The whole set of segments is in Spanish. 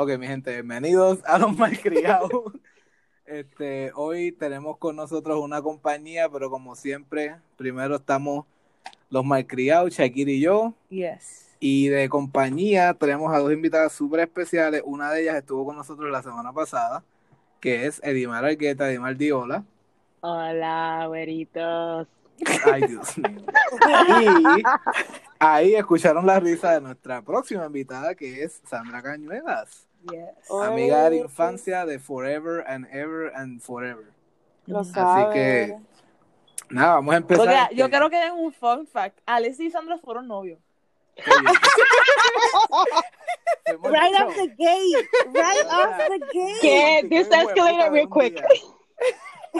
Ok, mi gente, bienvenidos a los malcriados. Este, hoy tenemos con nosotros una compañía, pero como siempre, primero estamos los malcriados, Shakira y yo. Yes. Y de compañía tenemos a dos invitadas súper especiales. Una de ellas estuvo con nosotros la semana pasada, que es Edimar Argueta, Edimar Diola. Hola, güeritos. Ay, Dios mío. Y ahí escucharon la risa de nuestra próxima invitada, que es Sandra Cañuelas, Yes. amiga de Oye. infancia de Forever and Ever and Forever. Lo Así sabe. Así que, nada, vamos a empezar. Porque este- yo quiero que den un fun fact. Alex y Sandra fueron novios. Right off the gate. Right off the gate. Sí, This escalated real quick.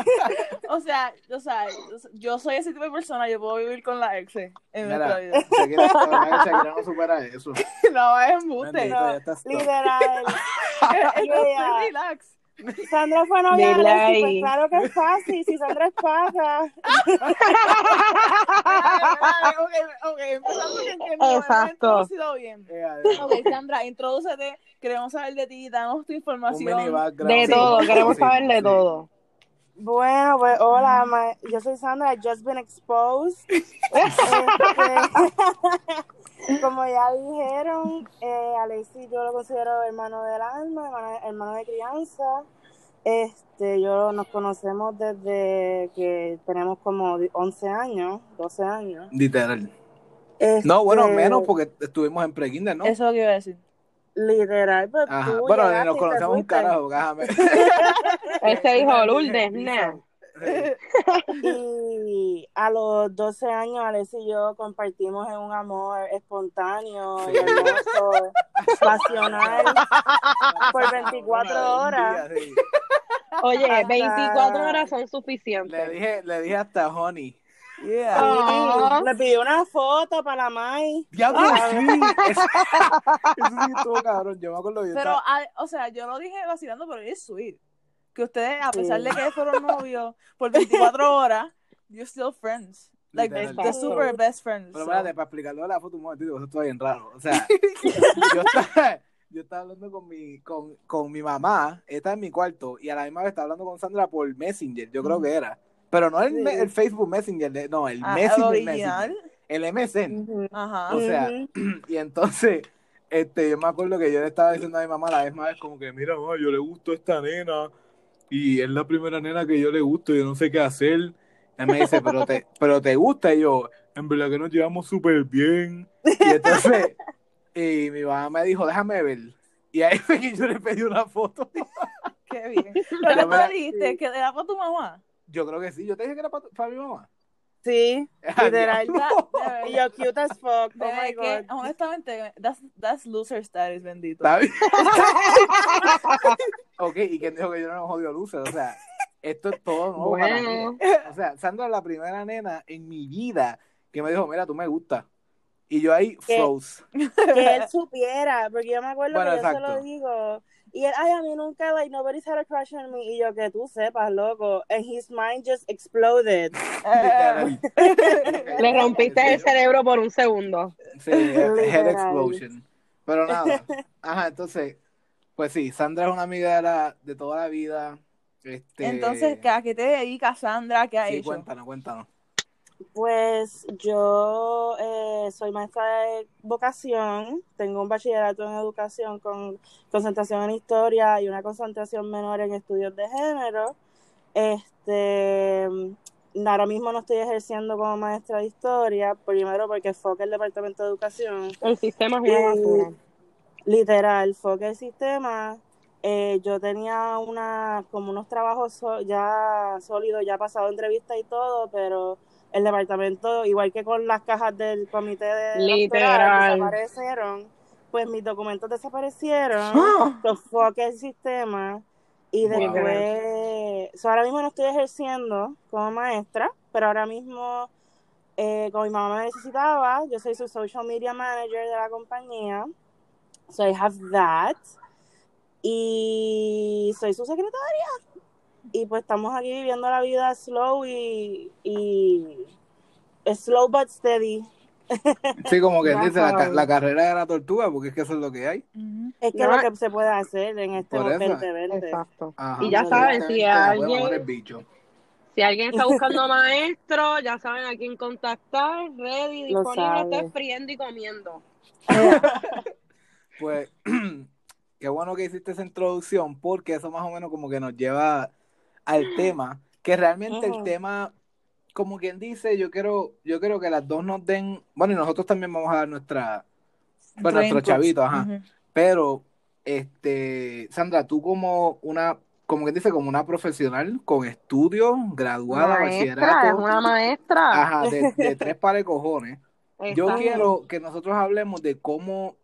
O sea, o sea, yo soy ese tipo de persona, yo puedo vivir con la ex en nuestra vida. Shakira, no supera eso. No, es embuste. No. Literal. es- Yeah. es relax. Sandra fue novia de Alexis, pues claro que es fácil. Si Sandra es pasa. Exacto. bien. Eh. Ok, Sandra, introdúcete, queremos saber de ti, danos tu información. De todo, queremos sí, saber de sí. todo. Bueno, pues hola, ma- yo soy Sandra, I've just been exposed. Este, como ya dijeron, eh, Alexis yo lo considero hermano del alma, hermano, hermano de crianza. Este, yo nos conocemos desde que tenemos como 11 años, 12 años. Literal. Este, No, bueno, menos porque estuvimos en pre-kinder, ¿no? Eso es lo que iba a decir. Literal, pues Ajá. tú Bueno, llegaste nos y te conocemos un fuiste. carajo, déjame. Él se dijo Lourdes, nah. Y a los 12 años, Alex y yo compartimos en un amor espontáneo Sí. y hermoso, pasional, por 24 horas. Un día, sí. Oye, Hasta- 24 horas son Le suficientes. dije, le dije hasta honey. Yeah. Ah. Me pidió una foto para Mai. Diablo, sí. Eso, eso sí estuvo cabrón. Yo me acuerdo yo Pero, estaba- ah, o sea, yo lo dije vacilando, pero es sweet. Que ustedes, a Sí. pesar de que fueron novios por 24 horas, you're still friends. Like, Literal. the super best friends. Pero so. espérate, para explicarlo de la foto un momentito, eso está bien raro. O sea, yo estaba, yo estaba hablando con mi, con, con mi mamá, está en mi cuarto, y a la misma vez estaba hablando con Sandra por Messenger, yo creo que era. Pero no el, Sí. el Facebook Messenger, de- no, el Ah, el Messenger, original. Messenger, el MSN. Ajá. O sea, y entonces, este, yo me acuerdo que yo le estaba diciendo a mi mamá la vez como que, mira, mamá, yo le gusto a esta nena y es la primera nena que yo le gusto, yo no sé qué hacer. Ella me dice, pero te, pero te gusta, y yo, en verdad que nos llevamos súper bien. Y entonces, y mi mamá me dijo, déjame ver. Y ahí fue que yo le pedí una foto. Qué bien. Pero tú dijiste que era para tu mamá. Yo creo que sí, yo te dije que era para, para mi mamá. Sí, literal. Y yo cute as fuck. Oh Bebé, my que, god. honestamente, that's, that's loser status, bendito. ¿Está bien? ok, ¿y quién dijo que yo no me jodido luces? O sea, esto es todo nuevo para mí. Bueno, O sea, Sandra es la primera nena en mi vida que me dijo, mira, tú me gusta. Y yo ahí froze. Que él supiera, porque yo me acuerdo Bueno, que yo se exacto. lo digo. Y él, ay, a mí nunca, like, nobody's had a crush on me. Y yo, que tú sepas, loco. And his mind just exploded. Le rompiste el cerebro por un segundo. Sí, head explosion. Pero nada. Ajá, entonces, pues sí, Sandra es una amiga de, la, de toda la vida. Este, Entonces, ¿a qué te dedicas, Sandra? ¿Qué ha sí, hecho? cuéntanos, cuéntanos. Pues yo eh, soy maestra de vocación, tengo un bachillerato en educación con concentración en historia y una concentración menor en estudios de género. Este, ahora mismo no estoy ejerciendo como maestra de historia, primero porque foca el departamento de educación. El sistema es una Eh, basura. Literal, foca el sistema. Eh, yo tenía una, como unos trabajos so- ya sólidos, ya pasado entrevistas y todo, pero el departamento, igual que con las cajas del comité de Literal. desaparecieron, pues mis documentos desaparecieron, ¡Ah! foca el sistema y Wow. después, so, ahora mismo no estoy ejerciendo como maestra, pero ahora mismo, eh, como mi mamá me necesitaba, yo soy su social media manager de la compañía, so I have that, y soy su secretaria. Y pues estamos aquí viviendo la vida slow y, y slow but steady. Sí, como que dice, la, carrera de la tortuga, porque es que eso es lo que hay. Es que No. lo que se puede hacer en este Por eso. 2020. Exacto. Ajá. Y ya saben, si alguien-. Si alguien está buscando maestro, ya saben a quién contactar, ready, Lo disponible, esté friendo y comiendo. Pues, qué bueno que hiciste esa introducción, porque eso más o menos como que nos lleva al tema, que realmente el Ujú. tema, como quien dice, yo quiero, yo quiero que las dos nos den, bueno, y nosotros también vamos a dar nuestra, bueno, nuestro Inputs. chavito, ajá. Ujú. Pero, este, Sandra, tú como una, como que dice, como una profesional con estudios, graduada, Maestra, es una maestra. ajá, de, de tres pares cojones. Yo quiero que nosotros hablemos de cómo,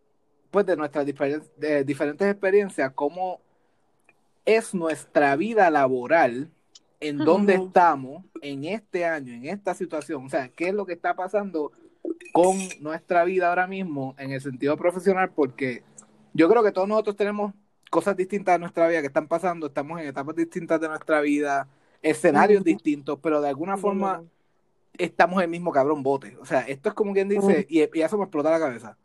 pues de nuestras de diferentes experiencias, cómo es nuestra vida laboral, en dónde Ujú. estamos en este año, en esta situación, o sea, qué es lo que está pasando con nuestra vida ahora mismo en el sentido profesional, porque yo creo que todos nosotros tenemos cosas distintas de nuestra vida que están pasando, estamos en etapas distintas de nuestra vida, escenarios distintos, pero de alguna forma estamos en el mismo cabrón bote. O sea, esto es como quien dice, y, y eso me explota la cabeza.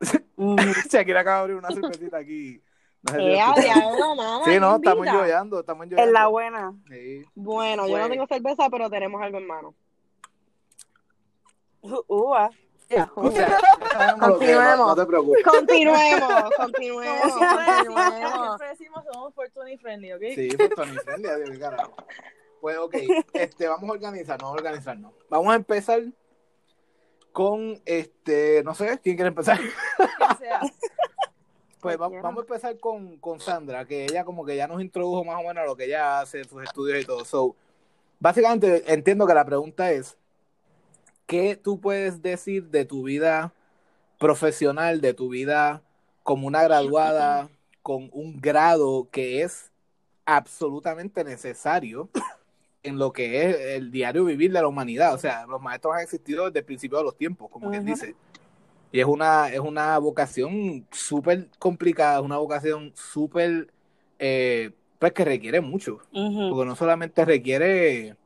Shakira acaba de abrir una cervecita aquí. No sé si Eh, diablo, mamá, Sí, no, estamos llorando, estamos Es llorando. la buena. Sí. Bueno, yo Pues- no tengo cerveza, pero tenemos algo en mano. U- Uva. Es, Continuemos. no te preocupes. Continuemos, continuemos, siempre decimos, somos Fortuny Friendly, ¿ok? Sí, pues Tony Friendly, carajo. Pues ok, este, vamos a organizarnos, vamos a organizarnos. Vamos a empezar con, este, no sé, ¿quién quiere empezar? Que sea. Pues va- Cualquiera. vamos a empezar con, con Sandra, que ella como que ya nos introdujo más o menos a lo que ella hace, sus estudios y todo. So, básicamente entiendo que la pregunta es, ¿qué tú puedes decir de tu vida profesional, de tu vida como una graduada con un grado que es absolutamente necesario en lo que es el diario vivir de la humanidad? O sea, los maestros han existido desde el principio de los tiempos, como quien dice. Y es una, es una vocación súper complicada, es una vocación súper, eh, pues que requiere mucho, Ujú. porque no solamente requiere,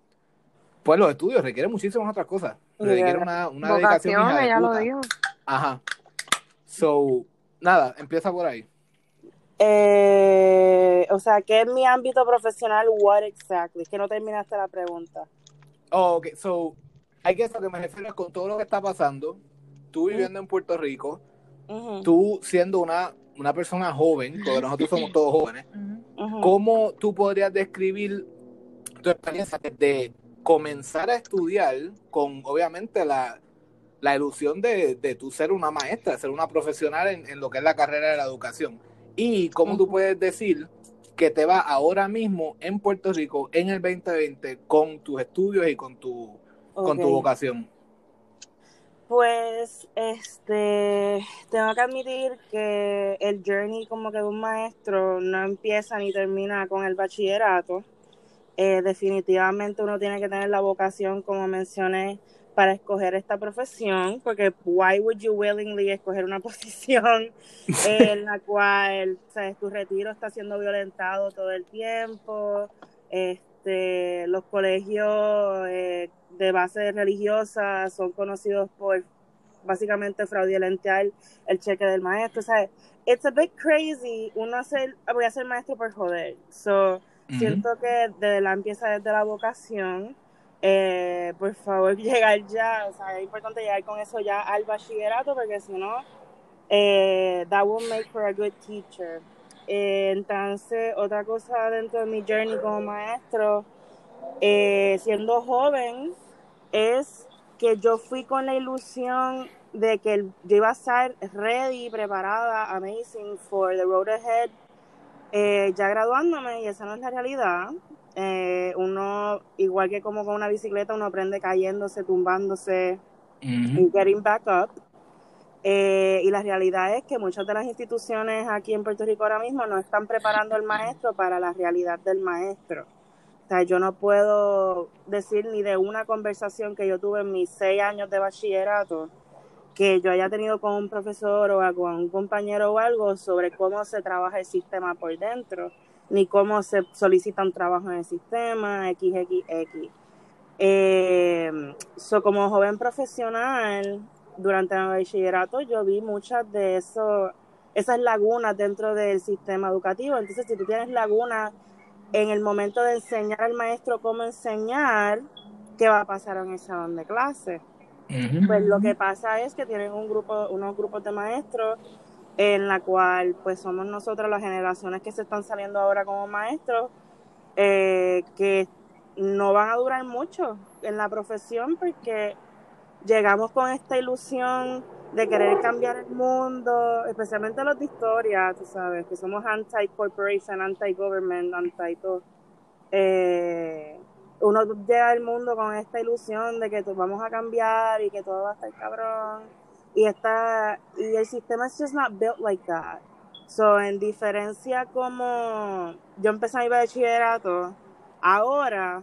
pues los estudios, requiere muchísimas otras cosas, requiere una, una dedicación hija Vocación, de ella lo dijo. Ajá. So, nada, empieza por ahí. Eh, o sea, ¿qué es mi ámbito profesional? What exactly? Es que no terminaste la pregunta. Oh, ok, so, hay que eso que me refiero con todo lo que está pasando, tú viviendo en Puerto Rico, tú siendo una, una persona joven, porque nosotros somos todos jóvenes. ¿Cómo tú podrías describir tu experiencia desde comenzar a estudiar con, obviamente, la, la ilusión de, de tú ser una maestra, ser una profesional en, en lo que es la carrera de la educación? Y cómo tú puedes decir que te va ahora mismo en Puerto Rico, en el 2020, con tus estudios y con tu, con tu vocación. Pues, este, tengo que admitir que el journey como que de un maestro no empieza ni termina con el bachillerato. Eh, definitivamente uno tiene que tener la vocación, como mencioné, para escoger esta profesión, porque why would you willingly escoger una posición en la cual, sabes, tu retiro está siendo violentado todo el tiempo, este, los colegios eh, de base religiosa son conocidos por básicamente fraudulentar el cheque del maestro, o sea, it's a bit crazy uno hacer, voy a ser maestro por joder, so, siento que de la empieza desde la vocación, eh, por favor llegar ya, o sea, es importante llegar con eso ya al bachillerato porque si no, eh, that will make for a good teacher. Eh, entonces, otra cosa dentro de mi journey como maestro, eh, siendo joven, es que yo fui con la ilusión de que yo iba a estar ready, preparada, amazing for the road ahead, eh, ya graduándome y esa no es la realidad. Eh, uno, igual que como con una bicicleta, uno aprende cayéndose, tumbándose, y getting back up. Eh, y la realidad es que muchas de las instituciones aquí en Puerto Rico ahora mismo no están preparando al maestro para la realidad del maestro. O sea, yo no puedo decir ni de una conversación que yo tuve en mis seis años de bachillerato que yo haya tenido con un profesor o con un compañero o algo sobre cómo se trabaja el sistema por dentro, ni cómo se solicita un trabajo en el sistema, XXX. Eh, so, como joven profesional, durante el bachillerato yo vi muchas de eso, esas lagunas dentro del sistema educativo. Entonces, si tú tienes lagunas en el momento de enseñar al maestro cómo enseñar, ¿qué va a pasar en el salón de clase? Pues lo que pasa es que tienen un grupo, unos grupos de maestros en la cual pues somos nosotros las generaciones que se están saliendo ahora como maestros eh, que no van a durar mucho en la profesión porque llegamos con esta ilusión de querer cambiar el mundo, especialmente los de historia, tú sabes, que somos anti-corporation, anti-government, anti-todo. Eh, uno llega al mundo con esta ilusión de que vamos a cambiar y que todo va a estar cabrón. Y está, y el sistema es just not built like that. So, en diferencia como yo empecé mi bachillerato, ahora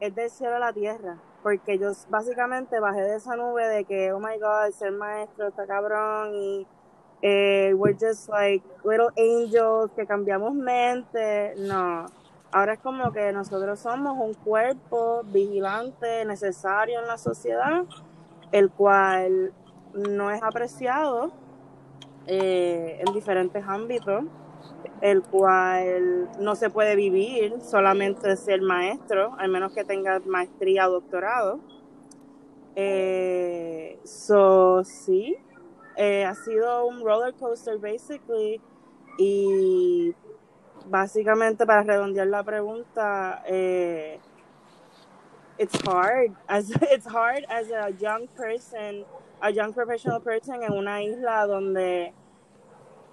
es del cielo a la tierra. Porque yo básicamente bajé de esa nube de que, oh my god, ser maestro está cabrón y eh, we're just like little angels que cambiamos mente. No. Ahora es como que nosotros somos un cuerpo vigilante necesario en la sociedad, el cual no es apreciado eh, en diferentes ámbitos, el cual no se puede vivir solamente ser maestro, al menos que tengas maestría o doctorado. Eh, so, sí, eh, ha sido un roller coaster, basically, y básicamente para redondear la pregunta, eh, it's hard as it's hard as a young person, a young professional person en una isla donde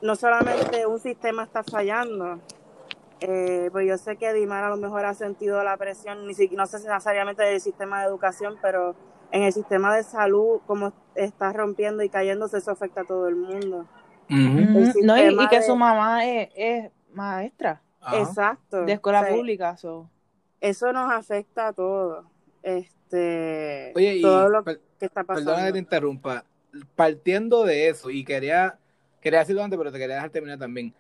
no solamente un sistema está fallando. Eh, pues yo sé que Dimar a lo mejor ha sentido la presión, ni siquiera, no sé si necesariamente del sistema de educación, pero en el sistema de salud, como está rompiendo y cayéndose, eso afecta a todo el mundo. El No, y, y que de- su mamá es, es maestra Ajá. Exacto. de escuela O sea, pública. so. Eso nos afecta a todos. Este, Oye, y todo lo per- que está perdona que pasando. te interrumpa. Partiendo de eso, y quería, quería decirlo antes, pero te quería dejar terminar también.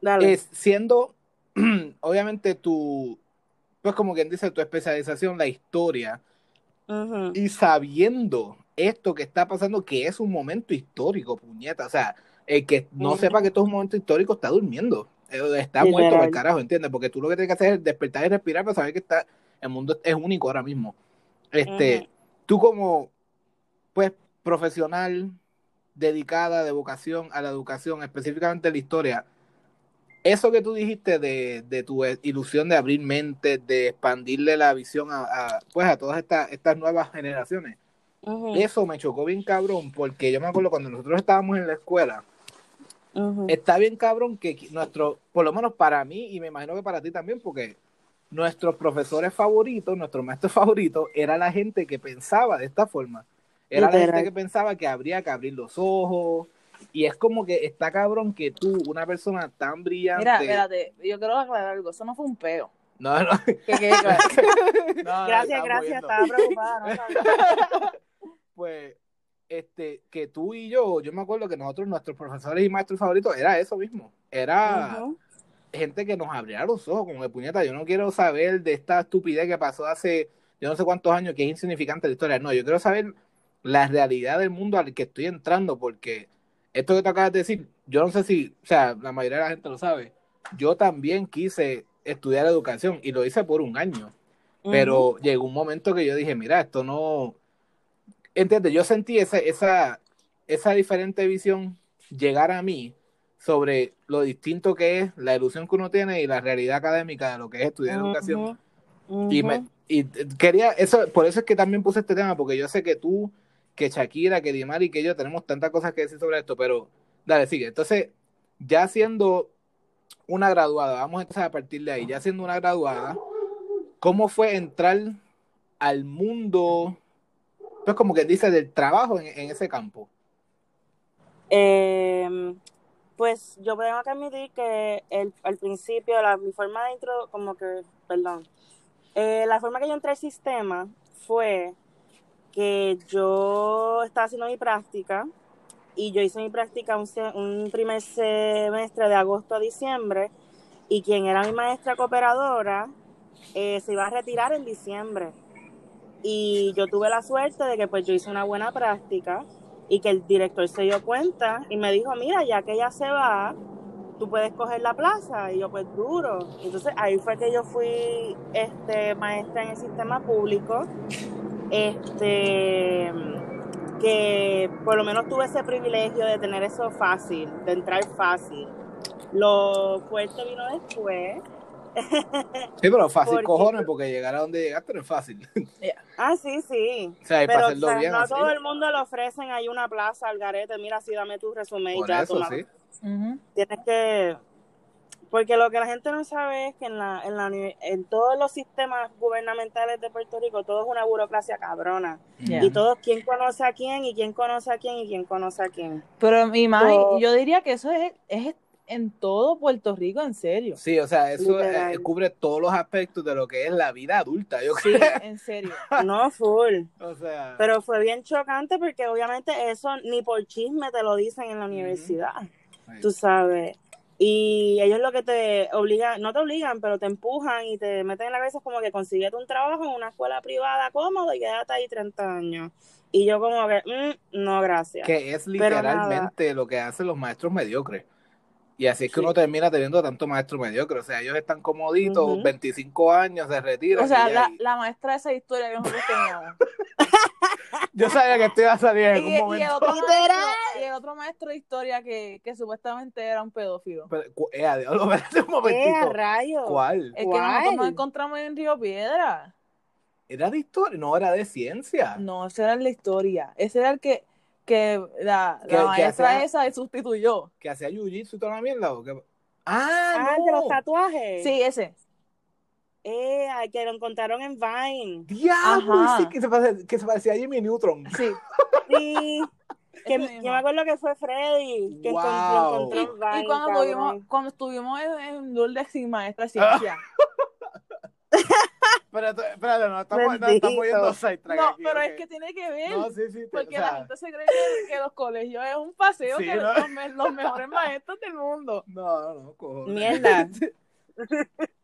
Dale. Es siendo, obviamente, tu, pues como quien dice, tu especialización, la historia, Ujú. y sabiendo esto que está pasando, que es un momento histórico, puñeta. O sea, el que no Ujú. sepa que esto es un momento histórico está durmiendo. Eh, Está Literal. muerto por el carajo, ¿entiendes? Porque tú lo que tienes que hacer es despertar y respirar para saber que está, el mundo es único ahora mismo. Este, Ujú. tú como, pues, profesional dedicada de vocación a la educación, específicamente la historia, eso que tú dijiste de, de tu ilusión de abrir mentes, de expandirle la visión a, a, pues a todas estas, estas nuevas generaciones, Ujú. eso me chocó bien cabrón, porque yo me acuerdo cuando nosotros estábamos en la escuela, Ujú. está bien cabrón que nuestro, por lo menos para mí, y me imagino que para ti también, porque nuestros profesores favoritos, nuestros maestros favoritos, era la gente que pensaba de esta forma. Era la gente que pensaba que habría que abrir los ojos. Y es como que está cabrón que tú, una persona tan brillante. Mira, espérate, yo quiero aclarar algo. Eso no fue un peo. No, no. Que quede claro. no, Gracias, gracias. Estaba preocupada. No. Pues, este, que tú y yo, yo me acuerdo que nosotros, nuestros profesores y maestros favoritos, era eso mismo. Era. Gente que nos abriera los ojos, como de puñeta, yo no quiero saber de esta estupidez que pasó hace yo no sé cuántos años, que es insignificante la historia, no, yo quiero saber la realidad del mundo al que estoy entrando, porque esto que tú acabas de decir, yo no sé si, o sea, la mayoría de la gente lo sabe, yo también quise estudiar educación y lo hice por un año, pero llegó un momento que yo dije, mira, esto no, entiendes, yo sentí esa, esa, esa diferente visión llegar a mí sobre lo distinto que es la ilusión que uno tiene y la realidad académica de lo que es estudiar educación. Y, me, y quería, eso, por eso es que también puse este tema, porque yo sé que tú, que Shakira, que Dimari, que yo tenemos tantas cosas que decir sobre esto, pero dale, sigue. Entonces, ya siendo una graduada, vamos entonces a partir de ahí, ya siendo una graduada, ¿cómo fue entrar al mundo, pues como que dice, del trabajo en, ese campo? Eh, pues yo tengo que admitir que el, al principio, la, mi forma de intro, como que, perdón, eh, la forma que yo entré al sistema fue que yo estaba haciendo mi práctica y yo hice mi práctica un, primer semestre de agosto a diciembre y quien era mi maestra cooperadora eh, se iba a retirar en diciembre. Y yo tuve la suerte de que pues yo hice una buena práctica y que el director se dio cuenta y me dijo, mira, ya que ella se va, tú puedes coger la plaza. Y yo, pues duro. Entonces ahí fue que yo fui este, maestra en el sistema público. Este que por lo menos tuve ese privilegio de tener eso fácil, de entrar fácil. Lo fuerte vino después. Sí, pero fácil Porque- cojones, porque llegar a donde llegaste no es fácil. Ah, sí, sí. o sea, y para Pero hacerlo o sea, bien no así. todo el mundo le ofrecen ahí una plaza al garete. Mira, sí, dame tu resumen y ya eso, toma. sí. Ujú. Tienes que... Porque lo que la gente no sabe es que en, la, en, la, en todos los sistemas gubernamentales de Puerto Rico todo es una burocracia cabrona. Ya. Y todos, quién conoce a quién, y quién conoce a quién, y quién conoce a quién. Pero mi madre, So- yo diría que eso es, es en todo Puerto Rico, en serio. Sí, o sea, eso Literal. eh, cubre todos los aspectos de lo que es la vida adulta, yo Sí, creo. en serio. No, full. O sea, Pero fue bien chocante porque obviamente eso ni por chisme te lo dicen en la universidad, sí. tú sabes. Y ellos lo que te obligan, no te obligan, pero te empujan y te meten en la cabeza como que consíguete un trabajo en una escuela privada cómodo y quédate ahí 30 años. Y yo como que, mm, no, gracias. que es literalmente lo que hacen los maestros mediocres. Y así es que Sí. uno termina teniendo tanto maestro mediocre. O sea, ellos están comoditos, Ujú. 25 años, se retiran. O sea, la, la maestra de esa historia que nosotros teníamos. Yo sabía que esto iba a salir en Y, algún y el momento. otro Literal. maestro, y el otro maestro de historia que, que supuestamente era un pedófilo. Pero, eh, a diablo, espérate un ¡Eh, momentito. rayos! ¿Cuál? Es que nosotros nos ¿Cuál? encontramos en Río Piedra. ¿Era de historia? No, era de ciencia. No, ese era el de historia. Ese era el que, que la, Que- la que maestra hacía- esa sustituyó. ¿Que hacía jiu-jitsu y toda la mierda? ¿o qué? Ah, Ah, no. el de los tatuajes. Sí, ese. Eh, que lo encontraron en Vine. Diablo, sí, que se, parece- que se parecía a Jimmy Neutron. Sí. Sí. Que, yo me acuerdo que fue Freddy que Wow. encontró en Vine, Y cuando, tuvimos, cuando estuvimos en, en Lourdes sin maestra ciencia. Espérate, espérate, no estamos, no, estamos yendo sidetrack No, aquí, pero es que tiene que ver. No, sí, sí. te- Porque o la sea, gente se cree que, los colegios es un paseo Sí, que ¿no? los, los mejores maestros del mundo. No, no, no, cojones. Mierda.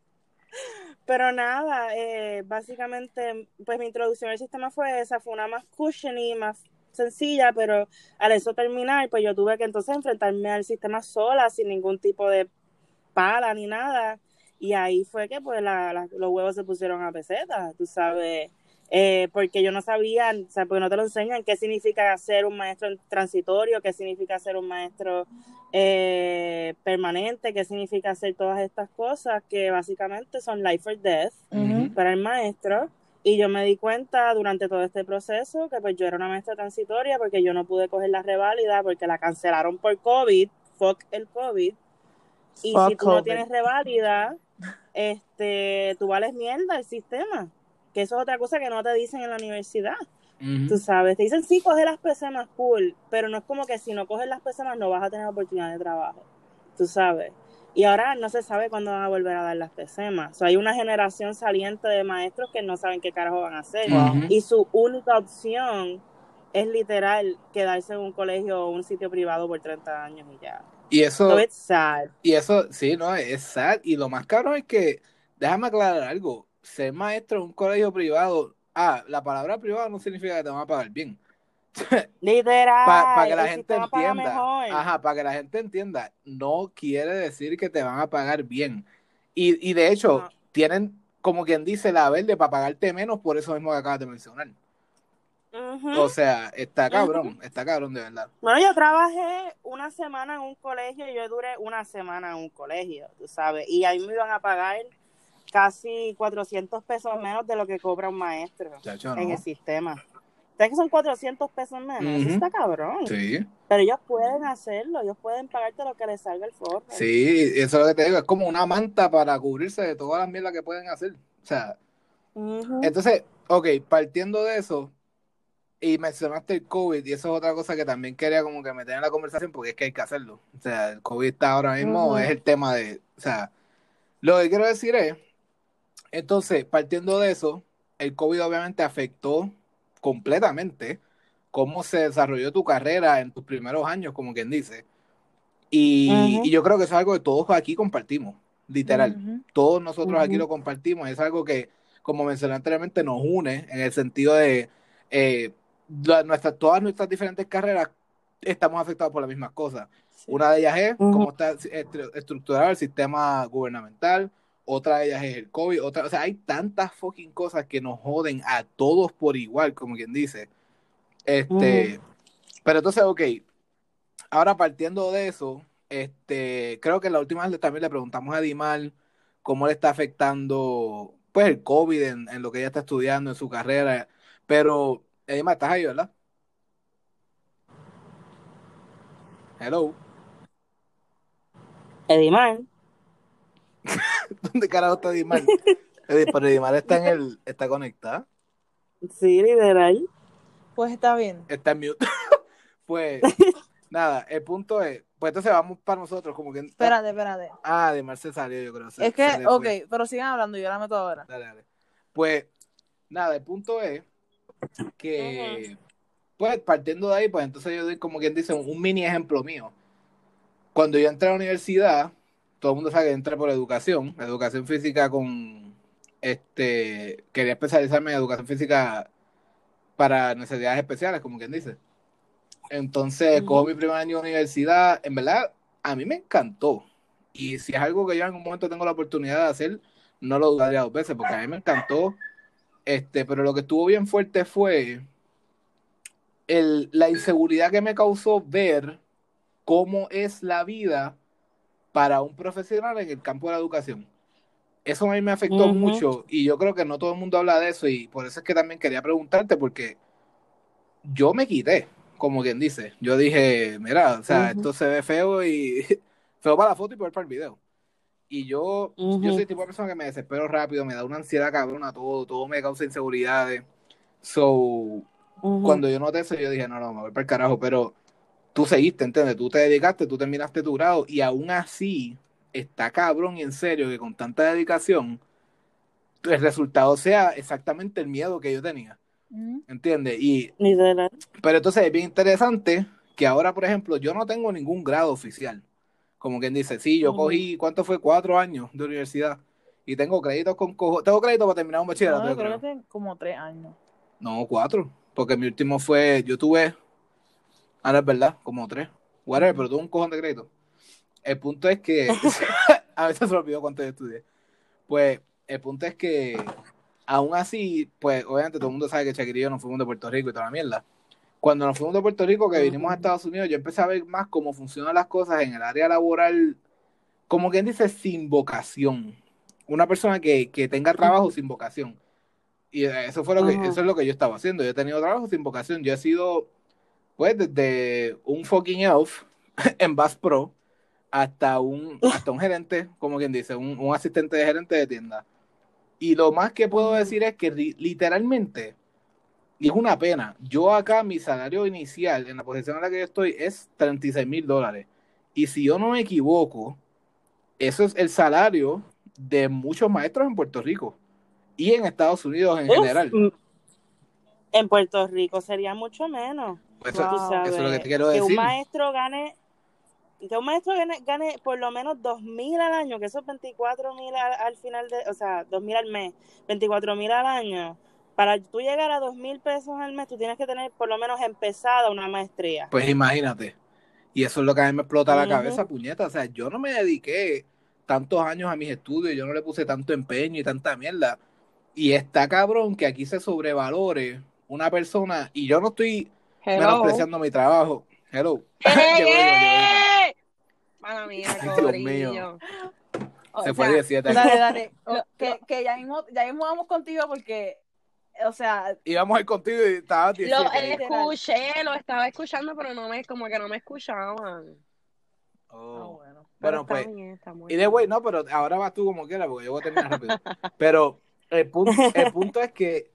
Pero nada, eh, básicamente, pues mi introducción al sistema fue esa, fue una más cushiony, más sencilla, pero al eso terminar, pues yo tuve que entonces enfrentarme al sistema sola, sin ningún tipo de pala ni nada. Y ahí fue que pues la- la- los huevos se pusieron a peseta, tú sabes, eh, porque yo no sabía, o sea, porque no te lo enseñan qué significa ser un maestro transitorio, qué significa ser un maestro eh, permanente, qué significa hacer todas estas cosas que básicamente son life or death para el maestro. Y yo me di cuenta durante todo este proceso que pues yo era una maestra transitoria porque yo no pude coger la reválida porque la cancelaron por COVID, fuck el COVID. Y Fuck si tú no tienes reválida, este, tú vales mierda el sistema. Que eso es otra cosa que no te dicen en la universidad. Tú sabes, te dicen sí, coge las PCMas, cool, pero no es como que si no coges las PCMas no vas a tener oportunidad de trabajo. Tú sabes. Y ahora no se sabe cuándo van a volver a dar las PCMas. O sea, hay una generación saliente de maestros que no saben qué carajo van a hacer. Y su única opción es literal quedarse en un colegio o un sitio privado por 30 años y ya. Y eso, So it's sad. y eso, sí, no, es sad. Y lo más caro es que, déjame aclarar algo, ser maestro en un colegio privado, ah, la palabra privado no significa que te van a pagar bien. Literal. Para que la gente entienda. mejor. Ajá, para que la gente entienda. No quiere decir que te van a pagar bien. Y, y de hecho, No. tienen, como quien dice, la verde para pagarte menos por eso mismo que acabas de mencionar. O sea, está cabrón, está cabrón de verdad. Bueno, yo trabajé una semana en un colegio y yo duré una semana en un colegio, tú sabes, y ahí me iban a pagar casi 400 pesos menos de lo que cobra un maestro Chacho, en ¿no? el sistema. ¿Sabes que son 400 pesos menos? Eso está cabrón. Sí, Pero ellos pueden hacerlo, ellos pueden pagarte lo que les salga el forro. sí, eso es lo que te digo, es como una manta para cubrirse de todas las mierdas que pueden hacer. O sea, entonces, ok, partiendo de eso, y mencionaste el COVID, y eso es otra cosa que también quería como que meter en la conversación, porque es que hay que hacerlo. O sea, el COVID está ahora mismo, es el tema de, o sea, lo que quiero decir es, entonces, partiendo de eso, el COVID obviamente afectó completamente cómo se desarrolló tu carrera en tus primeros años, como quien dice. Y, yo creo que eso es algo que todos aquí compartimos, literal. Todos nosotros aquí lo compartimos. Es algo que, como mencioné anteriormente, nos une en el sentido de, eh, la- todas nuestras diferentes carreras estamos afectados por las mismas cosas. Sí. Una de ellas es cómo está estru- estructurado el sistema gubernamental, otra de ellas es el COVID, otra, o sea, hay tantas fucking cosas que nos joden a todos por igual, como quien dice. Este, pero entonces, ok, ahora partiendo de eso, este, creo que la última vez también le preguntamos a Dimal cómo le está afectando, pues, el COVID en, en lo que ella está estudiando, en su carrera, pero, Dimal, estás ahí, ¿verdad? Hello. Edimar. ¿Dónde carajo está Dimal? Eh, Pero Dimal está en el, está conectada, Sí, literal. Pues está bien. está en mute. Pues, nada, el punto es, pues entonces vamos para nosotros, como que... Espérate, espérate. Ah, Dimal se salió, yo creo. se- Es que, ok, pero sigan hablando, yo la meto ahora. Dale, dale. Pues, nada, el punto es que, pues, partiendo de ahí, pues entonces yo doy como quien dice un, un mini ejemplo mío. Cuando yo entré a la universidad, todo el mundo sabe que entré por educación, educación física con, este, quería especializarme en educación física para necesidades especiales, como quien dice. Entonces, Ujú. cojo mi primer año de universidad, en verdad, a mí me encantó. Y si es algo que yo en un momento tengo la oportunidad de hacer, no lo dudaría dos veces, porque a mí me encantó. Este, pero lo que estuvo bien fuerte fue el, la inseguridad que me causó ver cómo es la vida para un profesional en el campo de la educación. Eso a mí me afectó Ujú. mucho y yo creo que no todo el mundo habla de eso y por eso es que también quería preguntarte porque yo me quité, como quien dice. Yo dije, mira, o sea, Ujú. esto se ve feo y feo para la foto y peor para el video. Y yo, yo Ujú. soy el tipo de persona que me desespero rápido, me da una ansiedad cabrona todo, todo me causa inseguridades. So, cuando yo noté eso, yo dije, no, no, me voy para el carajo, pero tú seguiste, ¿entiendes? Tú te dedicaste, tú terminaste tu grado y aún así está cabrón y en serio que con tanta dedicación el resultado sea exactamente el miedo que yo tenía. ¿entiendes? Y, pero entonces es bien interesante que ahora, por ejemplo, yo no tengo ningún grado oficial. Como quien dice, sí, yo cogí, ¿cuánto fue? Cuatro años de universidad. Y tengo créditos con cojo, tengo crédito para terminar un bachillerato, No, creo creo. que como tres años. No, cuatro. Porque mi último fue, yo tuve, ahora es verdad, como tres. Whatever, pero tuve un cojón de crédito. El punto es que, a veces se olvidó cuánto yo estudié. Pues, el punto es que, aún así, pues, obviamente todo el mundo sabe que Shakira y yo nos fuimos de Puerto Rico y toda la mierda. Cuando nos fuimos de Puerto Rico, que vinimos a Estados Unidos, yo empecé a ver más cómo funcionan las cosas en el área laboral, como quien dice, sin vocación. Una persona que, que tenga trabajo sin vocación. Y eso fue lo que, eso es lo que yo estaba haciendo. Yo he tenido trabajo sin vocación. Yo he sido, pues, desde un fucking elf en Bass Pro hasta un, hasta un gerente, como quien dice, un, un asistente de gerente de tienda. Y lo más que puedo decir es que literalmente, y es una pena, yo acá mi salario inicial en la posición en la que yo estoy es 36 mil dólares. Y si yo no me equivoco, eso es el salario de muchos maestros en Puerto Rico y en Estados Unidos en Uf, general. En Puerto Rico sería mucho menos. Eso, Tú Wow. sabes, eso es lo que te quiero que decir. un maestro gane que un maestro gane, gane por lo menos dos mil al año, que eso es 24 mil al, al final de, o sea, dos mil al mes, 24 mil al año. Para tú llegar a dos mil pesos al mes, tú tienes que tener por lo menos empezada una maestría. Pues imagínate. Y eso es lo que a mí me explota la cabeza, puñeta. O sea, yo no me dediqué tantos años a mis estudios, yo no le puse tanto empeño y tanta mierda. Y está cabrón que aquí se sobrevalore una persona, y yo no estoy Hello. menospreciando mi trabajo. Hello. ¡Eh! Mala mía, Dios mío. O Se fue sea, 17 Dale, dale. O- que, que ya mismo, ya mismo vamos contigo porque, o sea, Íbamos a ir contigo y estabas Lo 17 ahí. escuché, lo estaba escuchando, pero no me, como que no me escuchaban. ah, Oh. bueno. Bueno, Pero pues, está bien, está muy Y de güey, no, pero ahora vas tú como quieras, porque yo voy a terminar rápido. Pero el punto, el punto es que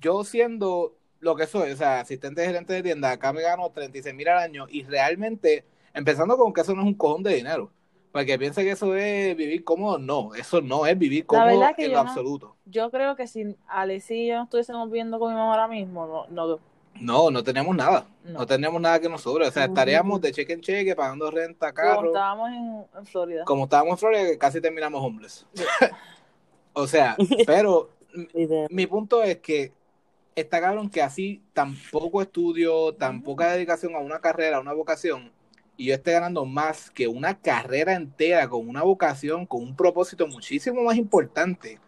yo siendo lo que soy, o sea, asistente de gerente de tienda, acá me gano 36 mil al año y realmente, empezando con que eso no es un cojón de dinero. Para que piense que eso es vivir cómodo, no, eso no es vivir cómodo que en lo no- absoluto. Yo creo que si Alice y yo no estuviésemos viendo con mi mamá ahora mismo, no, no, No, no tenemos nada, no, no. tenemos nada que nos sobre. O sea, estaríamos de cheque en cheque, pagando renta, Como carro. estábamos en, en Florida. Como estábamos en Florida, que casi terminamos homeless. o sea, pero mi punto es que está cabrón que así tan poco estudio, tan poca dedicación a una carrera, a una vocación, y yo esté ganando más que una carrera entera con una vocación, con un propósito muchísimo más importante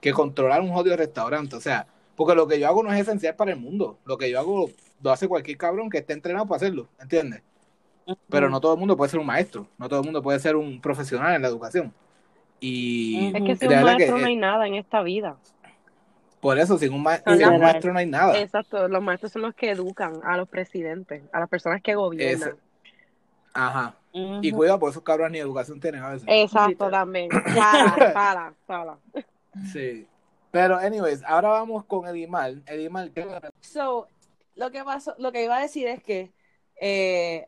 que controlar un jodido restaurante. O sea, porque lo que yo hago no es esencial para el mundo. Lo que yo hago lo hace cualquier cabrón que esté entrenado para hacerlo, ¿entiendes? Pero no todo el mundo puede ser un maestro, no todo el mundo puede ser un profesional en la educación. Y Es que sin un maestro que, no hay nada en esta vida. Por eso, sin un, ma- sin un maestro no hay nada. Exacto, los maestros son los que educan a los presidentes, a las personas que gobiernan. Ese- Ajá. Y cuidado, por esos cabrones ni educación tienen a veces. Exacto, también. Para, para, para. Sí. Pero, anyways, ahora vamos con Edimar. Edimar, ¿qué So, lo que pasó, lo que iba a decir es que eh,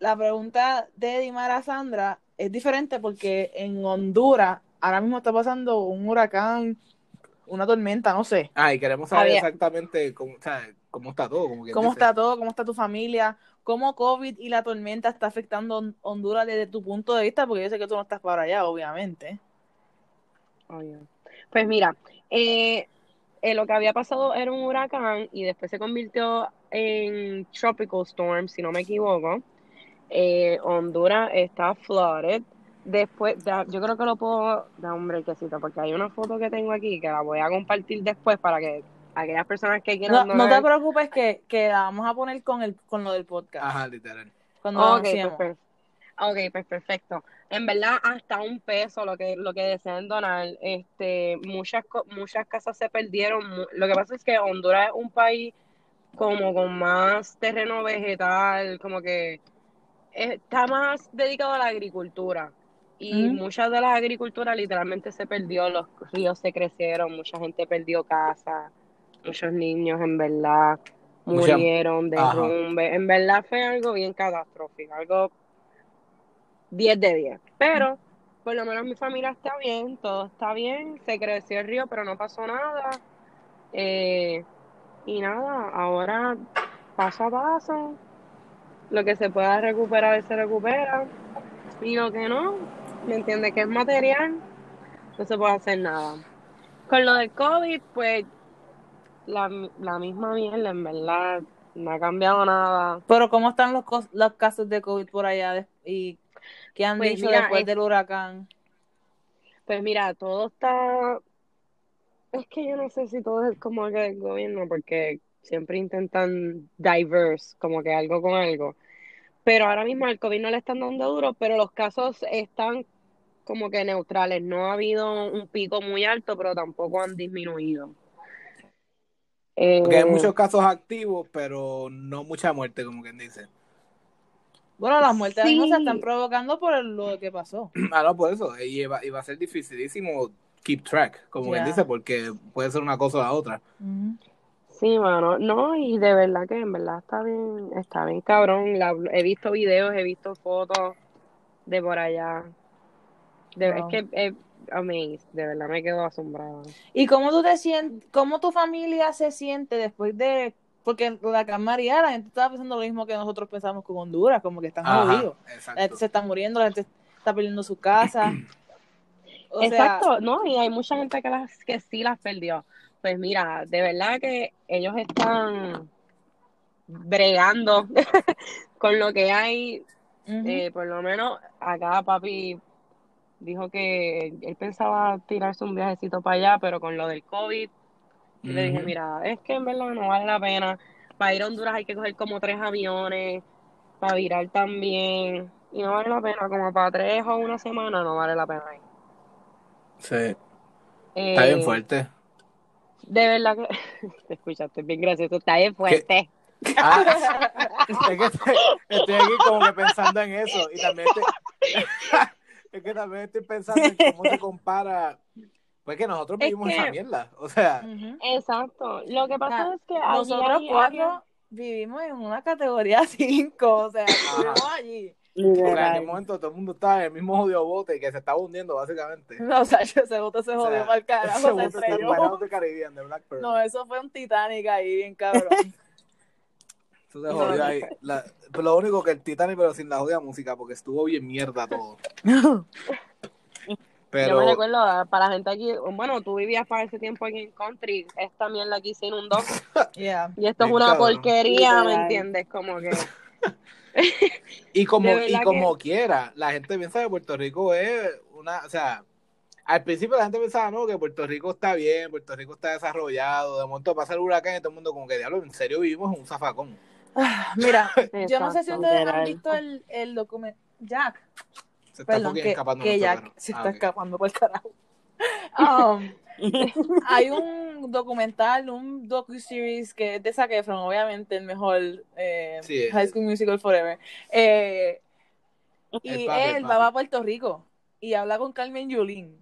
la pregunta de Dimar a Sandra es diferente porque en Honduras ahora mismo está pasando un huracán, una tormenta, no sé. Ah, y queremos saber Había- exactamente cómo, o sea, cómo está todo. Como ¿Cómo dice. está todo? ¿Cómo está tu familia? ¿Cómo COVID y la tormenta está afectando Hon- Honduras desde tu punto de vista? Porque yo sé que tú no estás para allá, obviamente. Obvio. Pues mira, eh, eh, lo que había pasado era un huracán y después se convirtió en tropical storm, si no me equivoco. Eh, Honduras está flooded. Después, da- yo creo que lo puedo dar un brequecito porque hay una foto que tengo aquí que la voy a compartir después para que aquellas personas que quieran no te preocupes que, que la vamos a poner con el con lo del podcast. Ajá, literal. Cuando lo Ok, pues, per- ok, pues perfecto. En verdad, hasta un peso lo que, lo que desean donar. Este, muchas, co- muchas casas se perdieron. Lo que pasa es que Honduras es un país como con más terreno vegetal, como que está más dedicado a la agricultura. Y Ujú. muchas de las agriculturas literalmente se perdió, los ríos se crecieron, mucha gente perdió casa, muchos niños en verdad Mucha- murieron, Ajá. derrumbe. En verdad fue algo bien catastrófico, algo 10 de 10. Pero por lo menos mi familia está bien, todo está bien, se creció el río, pero no pasó nada. Eh, y nada, ahora paso a paso, lo que se pueda recuperar se recupera. Y lo que no, ¿me entiende? Que es material, no se puede hacer nada. Con lo del COVID, pues la, la misma mierda, en verdad, no ha cambiado nada. Pero ¿cómo están los, los casos de COVID por allá? de- ¿Y qué han Pues dicho mira, después es- del huracán? Pues mira, todo está. Es que yo no sé si todo es como que el gobierno, porque siempre intentan diverse, como que algo con algo. Pero ahora mismo al COVID no le están dando duro, pero los casos están como que neutrales. No ha habido un pico muy alto, pero tampoco han disminuido. Eh, Porque hay muchos casos activos, pero no mucha muerte, como quien dice. Bueno, las muertes ahora mismo se Sí. están provocando por lo que pasó. Ah, no, por eso. Y va, y va a ser dificilísimo keep track, como quien Ya. dice, porque puede ser una cosa o la otra. Sí, mano, no, y de verdad que en verdad está bien, está bien cabrón. La- he visto videos, he visto fotos de por allá. De, Wow. Es que eh, amazed, de verdad me quedo asombrada. ¿Y cómo tú te sientes, cómo tu familia se siente después de, porque la María, la gente estaba pensando lo mismo que nosotros pensamos con Honduras, como que están Ajá, jodidos. La gente exacto. se está muriendo, la gente está perdiendo su casa. O sea, Exacto, no, y hay mucha gente que las que sí las perdió. Pues mira, de verdad que ellos están bregando con lo que hay. Eh, por lo menos acá papi dijo que él pensaba tirarse un viajecito para allá, pero con lo del COVID, le dije, mira, es que en verdad no vale la pena. Para ir a Honduras hay que coger como tres aviones, para virar también, y no vale la pena, como para tres o una semana no vale la pena ir. Sí, está bien Eh, fuerte. De verdad que, te escuchaste bien gracioso, está bien fuerte. Ah, es que estoy, estoy aquí como que pensando en eso y también estoy, es que también estoy pensando en cómo se compara. Pues que nosotros Es vivimos que- esa mierda o sea. Exacto, lo que pasa sea, es que allí Nosotros cuatro vivimos en una categoría 5, o sea, vivimos allí. porque en aquel momento todo el mundo estaba en el mismo jodido bote que se estaba hundiendo básicamente. No, o sea, ese bote se O jodió sea, para el carajo, ese se bote está de No, eso fue un Titanic ahí, bien cabrón. Eso se jodió ahí. La- pero lo único que el Titanic pero sin la jodida música porque estuvo bien mierda todo Pero Yo me recuerdo, ah, para la gente aquí, bueno, tú vivías para ese tiempo aquí en country, esta mierda aquí se inundó. Yeah. Y esto es una cabrón. porquería, ¿me entiendes? Como que. Y como, y como quiera, la gente piensa que Puerto Rico es una, o sea, al principio la gente pensaba, no, que Puerto Rico está bien, Puerto Rico está desarrollado, de momento pasa el huracán y todo el mundo como que, diablo, en serio vivimos en un zafacón. Ah, Mira, yo no sé si ustedes han visto el, el documento. Jack, Se está perdón, que, escapando que Jack carro. se Ah, está escapando por el carajo. Um, hay un documental, un docu-series que es de Zac Efron, obviamente el mejor eh, Sí, es- High School Musical Forever. Eh, y él va a Puerto Rico y habla con Carmen Yulín.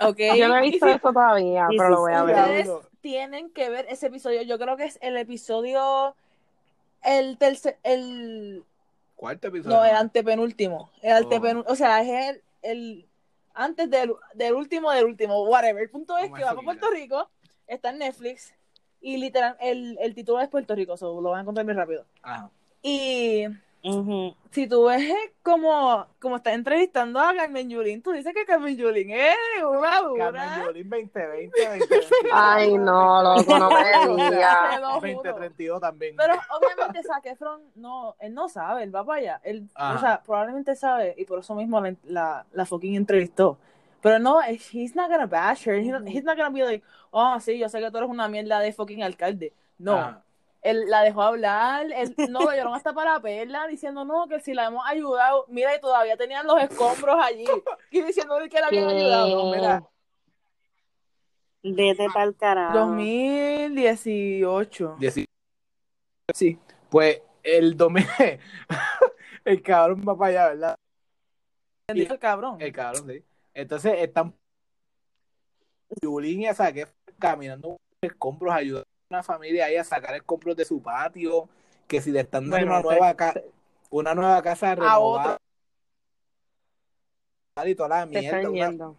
¿Ok? Yo no he visto si- eso todavía, pero lo voy a ver. Ustedes tienen que ver ese episodio. Yo creo que es el episodio. El tercer. El, Cuarto episodio. no, el antepenúltimo. El antepenu- O sea, es el. el antes del, del último del último. Whatever. El punto es que va mira. Puerto Rico. Está en Netflix. Y literal, el, el título es Puerto Rico. So, lo van a encontrar muy rápido. Ajá. Y Ujú. si tú ves eh, como, como está entrevistando a Carmen Yulín, tú dices que Carmen Yulín es una dura. Carmen Yulín 2020, 2021. Ay, no, loco, no me digas. Te lo juro. 2032 también. Pero obviamente Zac Efron no, él no sabe, él va para allá. Él, Ajá. o sea, probablemente sabe y por eso mismo la, la, la fucking entrevistó. Pero no, he's not gonna bash her. He's not, he's not gonna be like, oh, sí, yo sé que tú eres una mierda de fucking alcalde. No. Ajá. Él la dejó hablar, él, no lo llevaron hasta para la perla diciendo no, que si la hemos ayudado, mira, y todavía tenían los escombros allí, y diciendo que la habían ¿Qué? ayudado. No, mira, Vete pa'l carajo. 2018. Dieci- Sí. Pues el domingo, el cabrón va para allá, ¿verdad? El cabrón. El cabrón, sí. Entonces están Yulín y a Zac caminando escombros, ayudando una familia ahí a sacar escombros de su patio, que si le están dando Bueno, una se- nueva casa, una nueva casa renovada y toda la mierda. están una- yendo.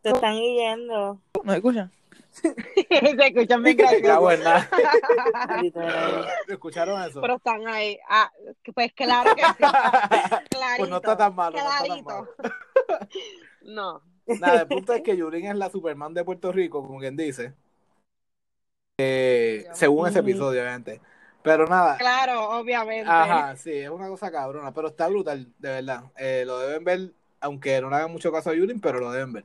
Te están yendo. ¿No escuchan? Se escuchan bien nada. Literal. ¿Escucharon eso? Pero están ahí. Ah, pues claro que sí. Clarito. Pues no está tan malo, no está tan clarito. malo. No. Nada, el punto es que Yulín es la Superman de Puerto Rico, como quien dice. Eh, según ese episodio, obviamente. Pero nada, Claro, obviamente. ajá, sí, es una cosa cabrona, pero está brutal, de verdad. Eh, lo deben ver, aunque no le hagan mucho caso a Yulín, pero lo deben ver.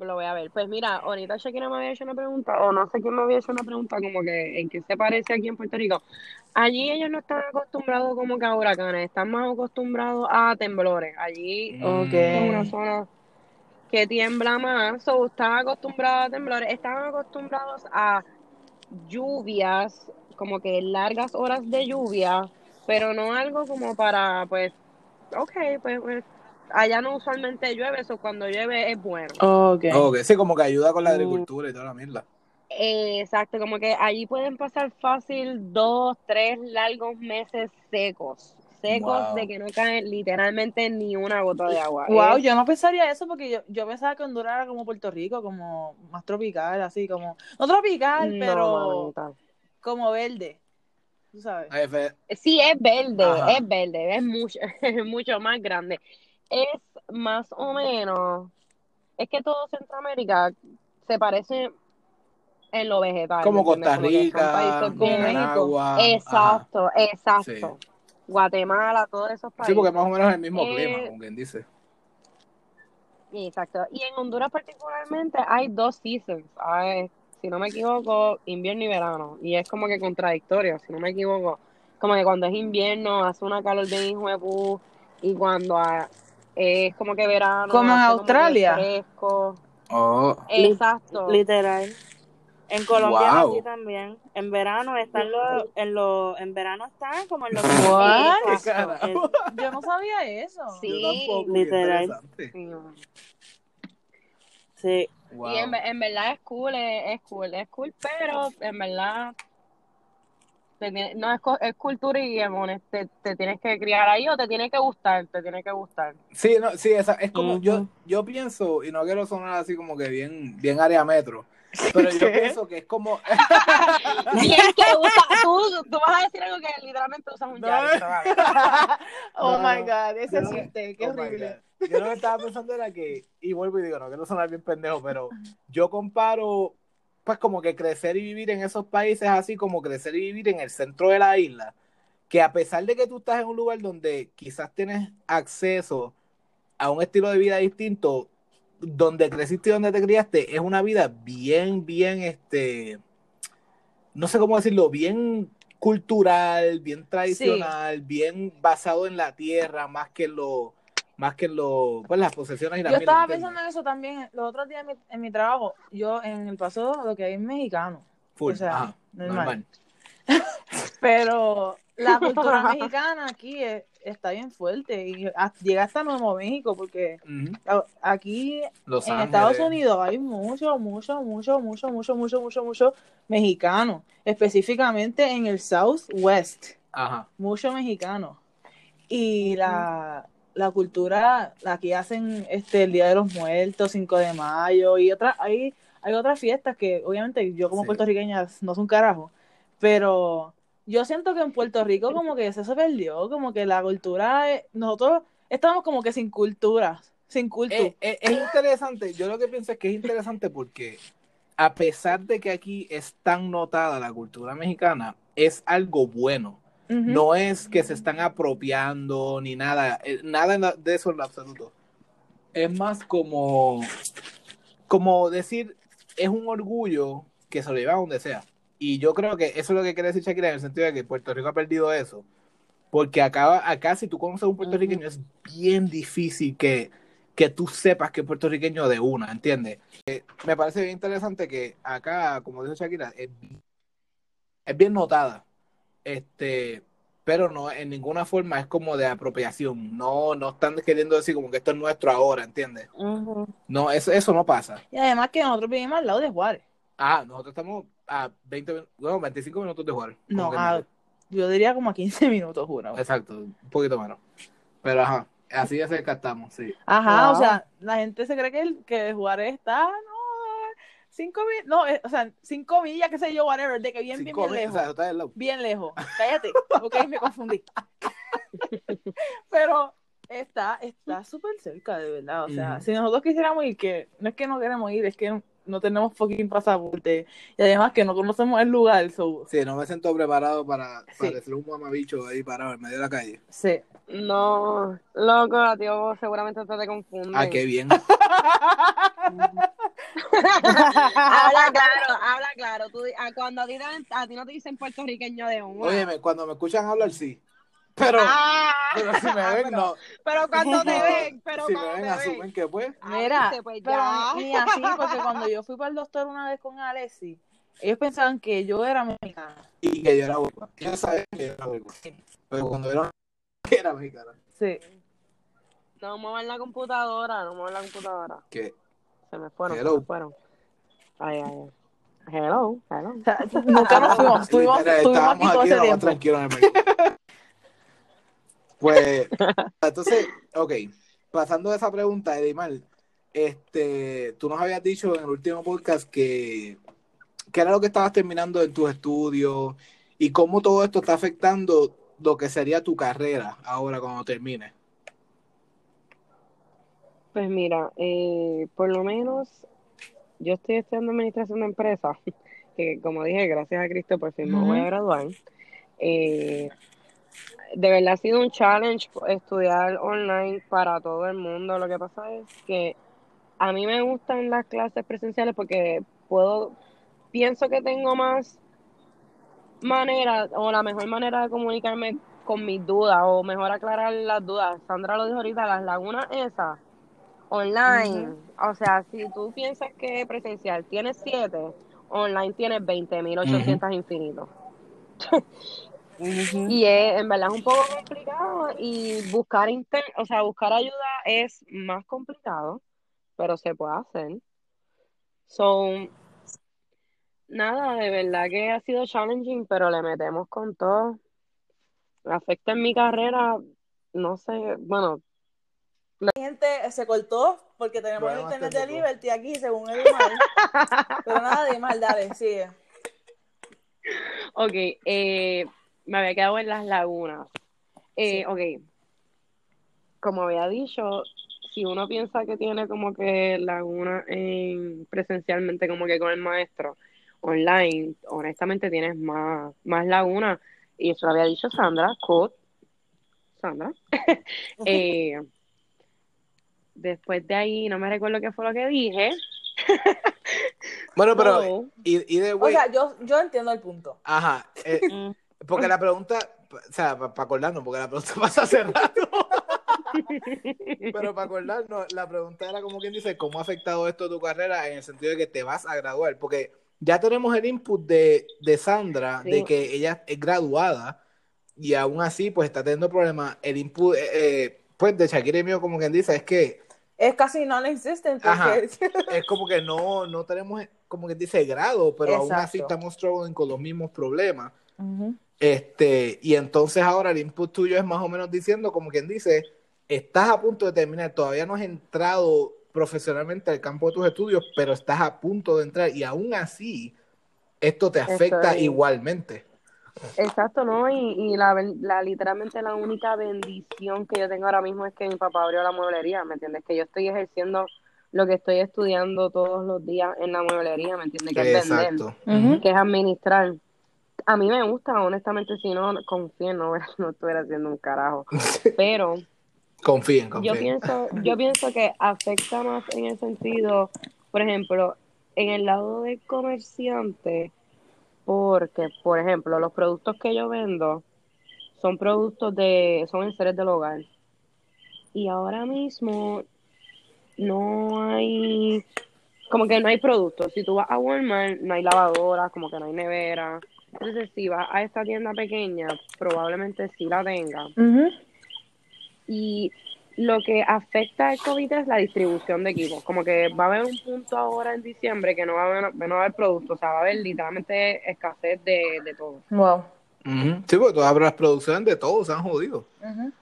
Lo voy a ver. Pues mira, ahorita Shakira me había hecho una pregunta, o no sé quién me había hecho una pregunta, como que en qué se parece aquí en Puerto Rico. Allí ellos no están acostumbrados como que a huracanes, están más acostumbrados a temblores. Allí Ok. es una zona que tiembla más, o están acostumbrados a temblores, están acostumbrados a lluvias, como que largas horas de lluvia, pero no algo como para, pues, ok, pues, pues, allá no usualmente llueve, eso cuando llueve es bueno. Ok. Ok, sí, como que ayuda con la Mm. agricultura y toda la mierda. Exacto, como que allí pueden pasar fácil dos, tres largos meses secos, secos Wow. de que no cae literalmente ni una gota de agua. Wow, Es- yo no pensaría eso porque yo, yo pensaba que Honduras era como Puerto Rico, como más tropical, así como, no tropical, no, pero mamita. como verde, tú sabes. Sí, es verde, Ajá. es verde, es mucho, es mucho más grande. Es más o menos, es que todo Centroamérica se parece en lo vegetal. como. Costa Como Rica, Nicaragua. ajá. Exacto, exacto. Guatemala, todos esos países. Sí, porque más o menos es el mismo Eh, clima, como quien dice. Exacto. Y en Honduras particularmente hay dos seasons. Hay, si no me equivoco, invierno y verano. Y es como que contradictorio, si no me equivoco. Como que cuando es invierno hace una calor hijo de pu, y cuando ah, es como que verano Como en Australia. fresco. Oh, Exacto. Literal. En Colombia Wow. así también. En verano están los, en los, en verano están como en los. Yo no sabía eso. Sí. Yo tampoco, qué Literal. Sí, man. Sí. Wow. Y en, en verdad es cool, es, es cool, es cool, pero en verdad te tiene- no es, co- es cultura y emones, te, te tienes que criar ahí o te tiene que gustar, te tiene que gustar. Sí, no, sí, esa, es como yo, yo pienso, y no quiero sonar así como que bien, bien área metro, Pero yo ¿Qué? pienso que es como. Que usa, tú, tú vas a decir algo que literalmente usas un No. Oh No, my no. God, ese Yo- chiste, qué Oh horrible. Yo lo que estaba pensando era que, y vuelvo y digo, no quiero sonar bien pendejo, pero yo comparo, pues como que crecer y vivir en esos países así como crecer y vivir en el centro de la isla, que a pesar de que tú estás en un lugar donde quizás tienes acceso a un estilo de vida distinto, donde creciste y donde te criaste, es una vida bien, bien, este, no sé cómo decirlo, bien cultural, bien tradicional, bien basado en la tierra, más que lo, más que lo, pues las posesiones y las Yo estaba pensando en eso también los otros días en mi, en mi trabajo. Yo en el paso lo que hay es mexicano, Full, o sea, ajá, normal. normal. pero la cultura mexicana aquí es- está bien fuerte y a- llega hasta Nuevo México porque aquí Los en Ángeles. Estados Unidos hay mucho, mucho, mucho, mucho, mucho, mucho, mucho, mucho mexicano, específicamente en el Southwest, Ajá. mucho mexicano. Y la, la cultura, aquí hacen este el Día de los Muertos, 5 de mayo, y otras, hay, hay otras fiestas que obviamente yo como Sí. puertorriqueña no son carajo, pero yo siento que en Puerto Rico como que eso se perdió, como que la cultura, eh, nosotros estamos como que sin cultura, sin culto. Eh, eh, es interesante, yo lo que pienso es que es interesante porque a pesar de que aquí es tan notada la cultura mexicana, es algo bueno. No es que se están apropiando ni nada, nada de eso en absoluto. Es más como, como decir, es un orgullo que se lo lleva a donde sea. Y yo creo que eso es lo que quiere decir Shakira en el sentido de que Puerto Rico ha perdido eso. Porque acá, acá si tú conoces a un puertorriqueño, es bien difícil que, que tú sepas que es puertorriqueño de una, ¿entiendes? Eh, me parece bien interesante que acá, como dijo Shakira, es, es bien notada. Este, pero no en ninguna forma es como de apropiación. No, no están queriendo decir como que esto es nuestro ahora, ¿entiendes? No, eso, eso no pasa. Y además que nosotros vivimos al lado de Juárez. Ah, nosotros estamos a 20, min- bueno, 25 minutos de jugar. No, a- yo diría como a 15 minutos, juro. Exacto, un poquito menos. Pero ajá, así de cerca estamos, sí. Ajá, o sea, la gente se cree que, el, que Juárez está, no, cinco millas, no, eh, o sea, cinco millas, qué sé yo, whatever, de que bien, bien, Cinco bien mil, lejos. O sea, está del lado. Bien lejos. Cállate. Ok, me confundí. Pero está está súper cerca, de verdad. O sea, si nosotros quisiéramos ir, que no es que no queremos ir, es que no tenemos fucking pasaporte. Y además que no conocemos el lugar. So, Sí, no me siento preparado para Sí. parecer un mamabicho ahí parado en medio de la calle. sí. No, loco, a ti vos seguramente te, te confunden. Ah, qué bien. habla claro, habla claro. Tú, di- a, cuando a ti, te- a ti no te dicen puertorriqueño de una. Óyeme, cuando me escuchan hablar, sí. Pero, Ah, pero si me ven, pero, no. pero cuando te ven, pero si me cuando ven, te asumen ven. que pues. Ah, Mira, pues pero ni así, porque cuando yo fui para el doctor una vez con Alexi, ellos pensaban que yo era mexicana. Y que yo era huevo. Ellos sabían que yo era huevo. Pero cuando vieron que era mexicana. Sí. No muevan la computadora, no muevan la computadora. Que Se me fueron, Hello. se me fueron. Ay, ay, ay. Hello, hello. O sea, nunca nos fuimos, estuvimos, estuvimos aquí todo ese tiempo. en el. Pues, entonces, ok, pasando de esa pregunta, Edimar, este, tú nos habías dicho en el último podcast que, que era lo que estabas terminando en tus estudios y cómo todo esto está afectando lo que sería tu carrera ahora cuando termines. Pues mira, eh, por lo menos yo estoy estudiando administración de empresas, que como dije, gracias a Cristo por fin me voy a graduar. Eh, de verdad ha sido un challenge estudiar online para todo el mundo. Lo que pasa es que a mí me gustan las clases presenciales porque puedo, pienso que tengo más manera o la mejor manera de comunicarme con mis dudas o mejor aclarar las dudas. Sandra lo dijo ahorita, las lagunas esas online. O sea, si tú piensas que presencial tienes 7, online tienes 20.800 infinitos. Y es, en verdad es un poco complicado y buscar inter, o sea, buscar ayuda es más complicado, pero se puede hacer. So, nada, de verdad que ha sido challenging, pero le metemos con todo. Afecta en mi carrera, no sé, bueno, gente se cortó porque tenemos el internet de. Liberty aquí, según el mal. Pero nada de mal, dale, sigue. Ok, eh, me había quedado en las lagunas. Eh, Sí. Ok, como había dicho, si uno piensa que tiene como que laguna en presencialmente como que con el maestro, online, honestamente tienes más, más laguna. Y eso lo había dicho Sandra, Code, Sandra. Eh, después de ahí, no me recuerdo qué fue lo que dije. Bueno, pero, No. y, y de O sea, yo, yo entiendo el punto. ajá, eh. porque la pregunta, o sea, para acordarnos, porque la pregunta pasa hace rato. Pero para acordarnos, la pregunta era como quien dice, ¿cómo ha afectado esto tu carrera en el sentido de que te vas a graduar? Porque ya tenemos el input de, de Sandra, Sí. de que ella es graduada y aún así pues está teniendo problemas. El input, eh, eh, pues de Shakira y mío, como quien dice, es que Es casi non-existent. Ajá. porque- es como que no, no tenemos, como quien dice, grado, pero aún así Exacto. estamos struggling con los mismos problemas. Ujú. Este, y entonces ahora el input tuyo es más o menos diciendo, como quien dice, estás a punto de terminar, todavía no has entrado profesionalmente al campo de tus estudios, pero estás a punto de entrar y aún así esto te afecta Estoy- igualmente. Exacto, ¿no? Y, y la, literalmente la única bendición que yo tengo ahora mismo es que mi papá abrió la mueblería, ¿me entiendes? Que yo estoy ejerciendo lo que estoy estudiando todos los días en la mueblería, ¿me entiendes? Que es vender, Exacto. Ujú. que es administrar. A mí me gusta, honestamente, si no confío, no, no estuviera haciendo un carajo. Pero Confíen, yo confíen. pienso, yo pienso que afecta más en el sentido, por ejemplo, en el lado del comerciante, porque, por ejemplo, los productos que yo vendo son productos de, son enseres del hogar. Y ahora mismo no hay, como que no hay productos. Si tú vas a Walmart, no hay lavadoras, como que no hay nevera. Entonces, si vas a esta tienda pequeña, probablemente sí la tenga. Y lo que afecta al COVID es la distribución de equipos. Como que va a haber un punto ahora en diciembre que no va a haber, no va a haber productos, o sea, va a haber literalmente escasez de, de todo. Wow. Sí, porque todas las producciones de todos se han jodido.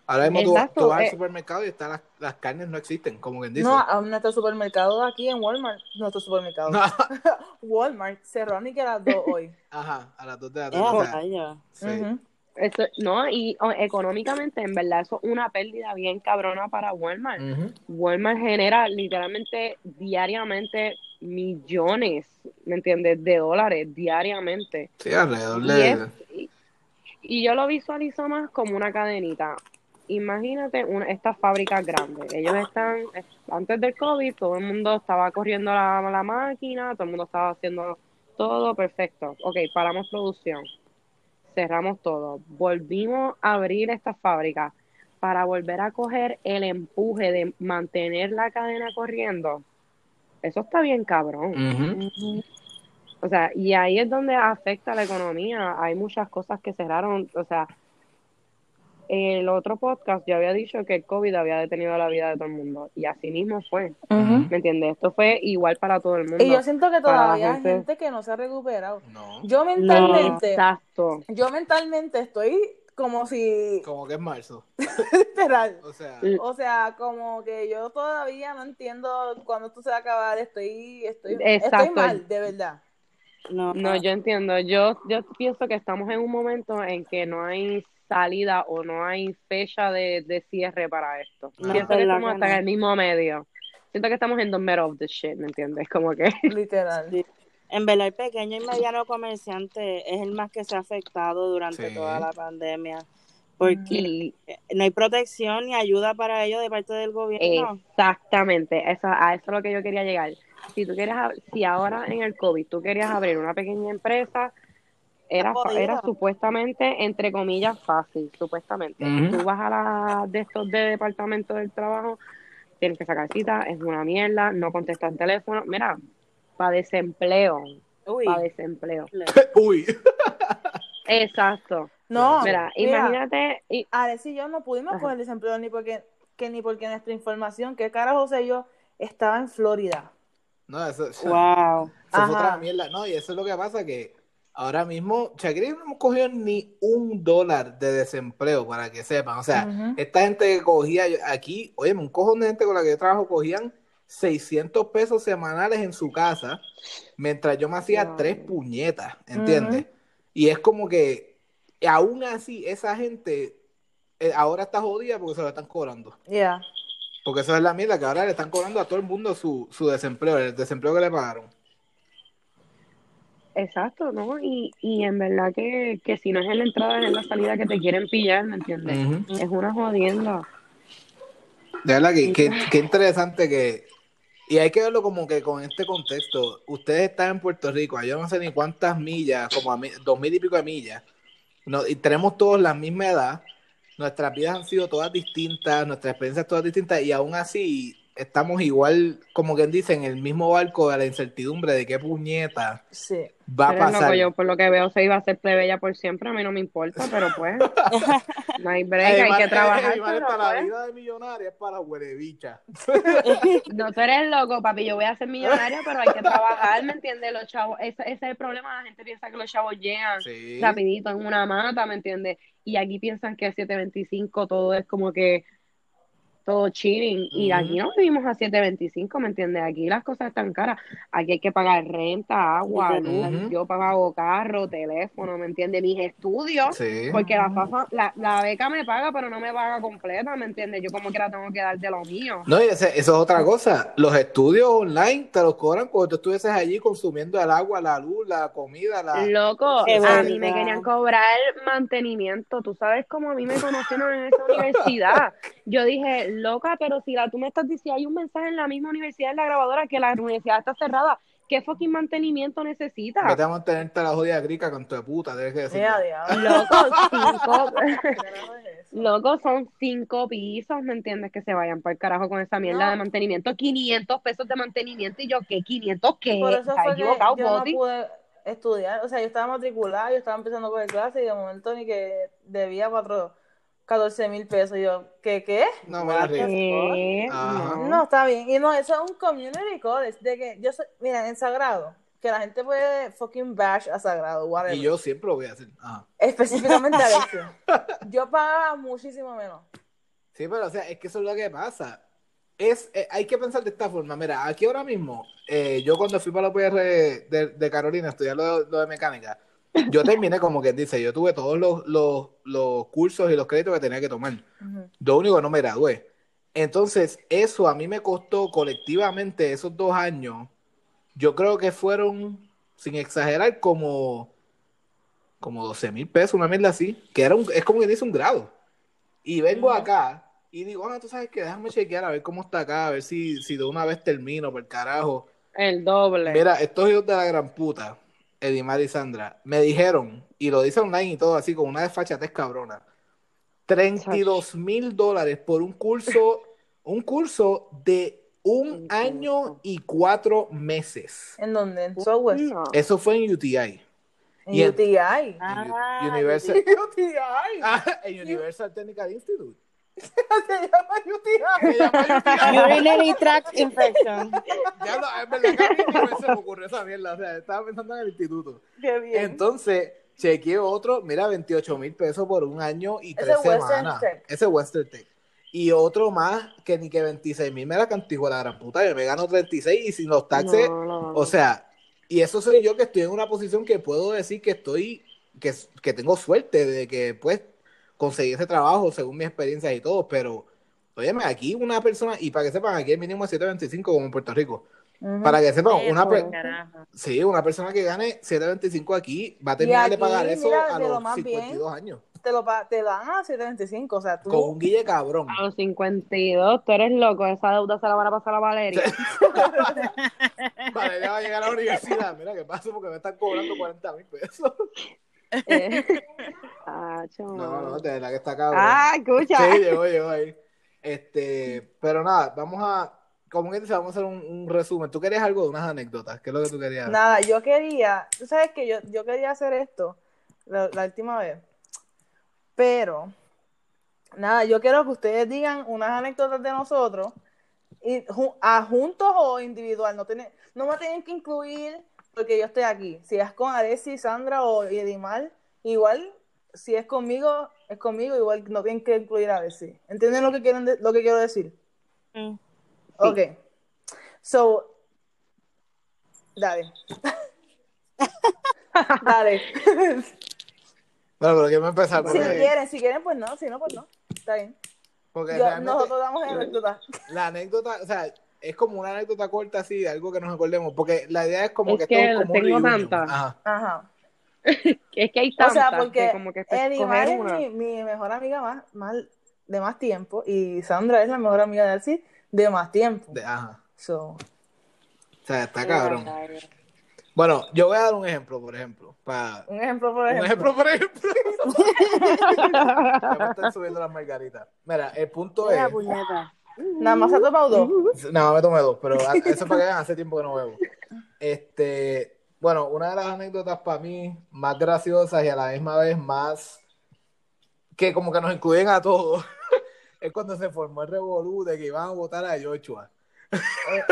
Ahora mismo tú, Exacto, tú vas al eh. supermercado y están las, las carnes no existen, como quien dice. No, a nuestro supermercado aquí en Walmart, nuestro supermercado, No. Walmart cerró ni que a las dos hoy. Ajá, a las dos de la Eh, tarde. o sea, sí. Eso, no, y o, económicamente, en verdad, eso es una pérdida bien cabrona para Walmart. Walmart genera literalmente diariamente millones, ¿me entiendes? De dólares diariamente. Sí, alrededor Y, de... es- y, yo lo visualizo más como una cadenita. Imagínate una, estas fábricas grandes. Ellos están, es- antes del COVID, todo el mundo estaba corriendo la, la máquina, todo el mundo estaba haciendo todo perfecto. Ok, paramos producción, cerramos todo, volvimos a abrir estas fábricas para volver a coger el empuje de mantener la cadena corriendo. Eso está bien cabrón. O sea, y ahí es donde afecta la economía. Hay muchas cosas que cerraron. O sea, el otro podcast yo había dicho que el COVID había detenido la vida de todo el mundo. Y así mismo fue. ¿Me entiendes? Esto fue igual para todo el mundo. Y yo siento que todavía hay gente- que no se ha recuperado. No, Yo mentalmente, Exacto. yo mentalmente estoy como si, como que es marzo. literal, O sea, o sea, como que yo todavía no entiendo cuándo esto se va a acabar, estoy, estoy, estoy Exacto. mal, de verdad. No, No, yo entiendo. Yo, yo pienso que estamos en un momento en que no hay salida o no hay fecha de, de cierre para esto. No, Pienso que estamos hasta en el mismo medio. Siento que estamos en the middle of the shit, ¿me entiendes? Como que... Literal. Sí. En verdad, el pequeño y mediano comerciante es el más que se ha afectado durante Sí. toda la pandemia. Porque Y no hay protección ni ayuda para ellos de parte del gobierno. Exactamente, eso, a eso es lo que yo quería llegar. Si tú quieres, ab- si ahora en el COVID tú querías abrir una pequeña empresa, era, era supuestamente, entre comillas, fácil, supuestamente. Ujú. Tú vas a la de estos de departamento del trabajo, tienes que sacar cita, es una mierda, no contestas el teléfono. Mira, para desempleo, Uy. para desempleo. uy. Exacto. No, Mira, mira, imagínate, y, Alex y yo no pudimos Ajá. coger desempleo ni porque, que ni porque nuestra información, que carajo sé yo, estaba en Florida. No, eso, eso Wow. fue Ajá. otra mierda. No, y eso es lo que pasa que Ahora mismo, Shakira no hemos cogido ni un dólar de desempleo, para que sepan. O sea, esta gente que cogía yo- aquí, oye, un cojón de gente con la que yo trabajo cogían 600 pesos semanales en su casa, mientras yo me hacía Wow. tres puñetas, ¿entiendes? Y es como que, aún así, esa gente eh, ahora está jodida porque se lo están cobrando. Yeah. Porque eso es la mierda, que ahora le están cobrando a todo el mundo su, su desempleo, el desempleo que le pagaron. Exacto, ¿no? Y, y en verdad que, que si no es en la entrada, es en la salida que te quieren pillar, ¿me entiendes? Es una jodienda. De verdad que, que, que interesante que. Y hay que verlo como que con este contexto. Ustedes están en Puerto Rico, yo no sé ni cuántas millas, como a mi- dos mil y pico de millas. No, y tenemos todos la misma edad. Nuestras vidas han sido todas distintas, nuestras experiencias todas distintas, y aún así estamos igual, como quien dice, en el mismo barco de la incertidumbre de qué puñeta Sí. va a Pero loco, pasar. yo por lo que veo se iba a hacer plebeya por siempre, a mí no me importa, pero pues no hay break, hay que trabajar, pero para la pues. vida de millonaria es para huele bicha. No, tú eres loco, papi, yo voy a ser millonaria, pero hay que trabajar, ¿me entiendes? Los chavos, ese, ese es el problema, la gente piensa que los chavos llegan Sí. rapidito en una mata, ¿me entiendes? Y aquí piensan que a 725 todo es como que todo chilling, y Ujú. aquí no vivimos a 725, ¿me entiendes? Aquí las cosas están caras, aquí hay que pagar renta, agua, luz, Ujú. yo pago carro, teléfono, ¿me entiendes? Mis estudios, Sí. porque la, fafa- la, la beca me paga, pero no me paga completa, ¿me entiendes? Yo como que la tengo que dar de lo mío. No, y ese- eso es otra cosa. Los estudios online te los cobran cuando tú estuvieses allí consumiendo el agua, la luz, la comida, la... Loco, Qué a mí me querían cobrar mantenimiento. Tú sabes cómo a mí me conocieron en esa universidad. Yo dije, loca, pero si la, tú me estás diciendo, hay un mensaje en la misma universidad, en la grabadora, que la universidad está cerrada. ¿Qué fucking mantenimiento necesita? Vete a mantenerte la jodida grica con tu puta, tienes que decir. Loco, cinco, loco, son cinco pisos, ¿me entiendes? Que se vayan para el carajo con esa mierda No. de mantenimiento. 500 pesos de mantenimiento. Y yo, ¿qué? ¿500 qué? Por eso ¿Estás fue que equivocado, yo no pude estudiar. O sea, yo estaba matriculada, yo estaba empezando a coger clases y de momento ni que debía cuatro, 14 mil pesos. Y yo, ¿qué qué? No, me. ¿Qué? No. Está bien. Y no, eso es un community college. De que yo soy, mira, en Sagrado, que la gente puede fucking bash a Sagrado, whatever. Y yo siempre lo voy a hacer. Ajá. Específicamente a Alexia. Yo pagaba muchísimo menos. Sí, pero o sea, es que eso es lo que pasa. Es, eh, hay que pensar de esta forma. Mira, aquí ahora mismo, eh, yo cuando fui para la UPR de, de Carolina a estudiar lo, lo de mecánica, yo terminé como que dice, yo tuve todos los, los, los cursos y los créditos que tenía que tomar. Lo único que no me gradué. Entonces, eso a mí me costó colectivamente esos dos años. Yo creo que fueron, sin exagerar, como, como 12 mil pesos, una mierda así. Que era un, es como que dice un grado. Y vengo acá y digo, ah, tú sabes que déjame chequear a ver cómo está acá, a ver si, si de una vez termino, por el carajo. El doble. Mira, estos hijos de la gran puta, Edimar y Sandra, me dijeron, y lo dice online y todo así, con una desfachatez cabrona, 32 mil dólares por un curso, un curso de un año y cuatro meses. ¿En dónde? En Southwest. No. Eso fue en UTI. En y en- UTI. Ah, Universal, UTI. Ah, en Universal Technical Institute. Se llama UTI. Se llama UTI. Urinary tract infection. Ya no, es verdad que a mí ni se me ocurrió esa mierda. O sea, estaba pensando en el instituto. Qué bien. Entonces, chequeé otro, mira, 28 mil pesos por un año y Ese tres es Western semanas. Tech. Ese es Western Tech. Y otro más que ni que 26 mil me la cantijo la gran puta. Yo me gano 36 y sin los taxes, No, no, no. o sea, y eso soy yo que estoy en una posición que puedo decir que estoy, que, que tengo suerte de que pues conseguí ese trabajo según mis experiencias y todo, pero, óyeme, aquí una persona, y para que sepan, aquí el mínimo es 725 como en Puerto Rico. Ujú. Para que sepan, una, por per- carajo. Sí, una persona que gane 725 aquí va a terminar de aquí, pagar eso mira, a de lo los más 52 años. Te, lo, pa- te dan a 725. O sea, tú. Con un guille cabrón. A los 52, tú eres loco, esa deuda se la van a pasar a Valeria. Vale, ya va a llegar a la universidad. Mira qué pasa porque me están cobrando 40 mil pesos. Eh, Tacho. No, no, de verdad que está cabrón. Ah, escucha. Sí, llegó, llegó ahí. Este, pero nada, vamos a, como que dice, vamos a hacer un, un resumen. ¿Tú querías algo de unas anécdotas? ¿Qué es lo que tú querías? Nada, yo quería. Tú sabes que yo, yo quería hacer esto la, la última vez. Pero. Nada, yo quiero que ustedes digan unas anécdotas de nosotros. Y, a juntos o individual. No, no me tienen que incluir porque yo estoy aquí. Si es con Alessi, Sandra o Edimar, igual, si es conmigo, es conmigo, igual no tienen que incluir a Alessi. ¿Entienden lo que, quieren de- lo que quiero decir? Mm. Ok. So, dale. dale. Bueno, pero quiero empezar si quieren, si quieren, pues no, si no, pues no. Está bien. porque Yo- realmente nosotros damos anécdota. la anécdota, o sea, es como una anécdota corta así, de algo que nos acordemos, porque la idea es como Es que, que esto es como un tengo reunion. tantas. Ajá. Ajá. Es que hay O tantas sea, que porque como que Edimar es una. mi, mi mejor amiga más, más, de más tiempo y Sandra es la mejor amiga de Alci de más tiempo. De- ajá. So, O sea, está cabrón. Bueno, yo voy a dar un ejemplo, por ejemplo. Para... un ejemplo, por Un ejemplo. ejemplo, por ejemplo. Ya me están subiendo las margaritas. Mira, el punto Mira, es. puñeta. Nada más ha tomado dos. No, me tomé dos, pero eso es para que vean, hace tiempo que no bebo. Este, bueno, una de las anécdotas para mí más graciosas y a la misma vez más que como que nos incluyen a todos es cuando se formó el revolú de que iban a votar a Joshua. Eh,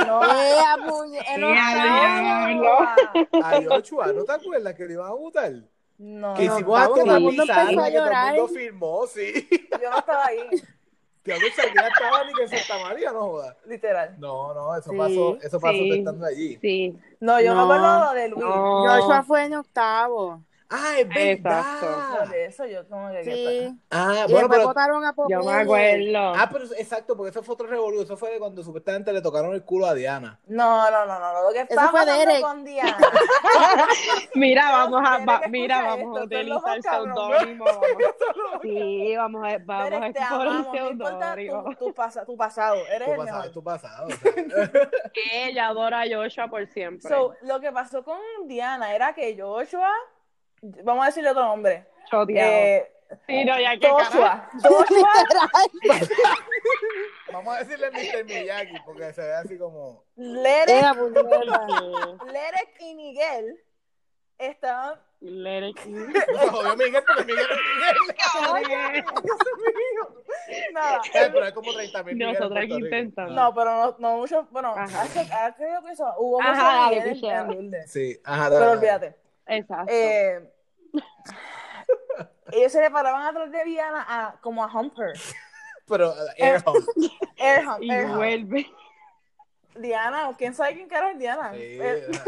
no, no, Ya, A Joshua, ¿no te acuerdas que le iban a votar? no, Que no, todo una el mundo empezó a que todo el llorar. mundo firmó, sí. yo no estaba ahí, Que a veces ya estaba ni que en Santa María, no jodas. literal. No, no, eso Sí, pasó, eso pasó sí. estando allí. Sí. No, yo No. me acuerdo de Luis. No. Joshua fue en octavo. Ah, es Exacto. No, verdad. de eso yo como que... Sí. Ah, Y bueno, después pero votaron a Popeye. Yo me acuerdo. Ah, pero exacto, porque eso fue otro revolú. Eso fue de cuando supuestamente le tocaron el culo a Diana. No, no, no, no, no, lo que estaba fue con Diana. Mira, vamos a, va- mira, vamos a utilizar cabrón. seudónimo. Sí, vamos a, vamos a Derek, te explorar seudónimo. tu, tu, pasa- tu pasado, eres Tu el pasado, mejor. tu pasado. o sea. Que ella adora a Joshua por siempre. So, lo que pasó con Diana era que Joshua, vamos a decirle otro nombre, Choteado. eh, sí, no, ya que. Joshua, Joshua, Vamos a decirle Mr. Miyagi, porque se ve así como. Lerek. Lerek y Miguel estaban Let it go. No jodió Miguel, porque Miguel es Miguel. nada. Eh, pero hay como 30 mil Miguel. Puerto Rico. intentando. No, pero no, no mucho, bueno, hace, creo que eso, hubo Ajá, mucho dale, Miguel en-. Sí, ajá. Pero dale. olvídate. Exacto. Eh, ellos se le paraban atrás de Diana a, como a Humper. Pero, eh, air hump. Air hump, y air hump. vuelve. Diana, ¿quién sabe quién cara es Diana? Sí, Eh.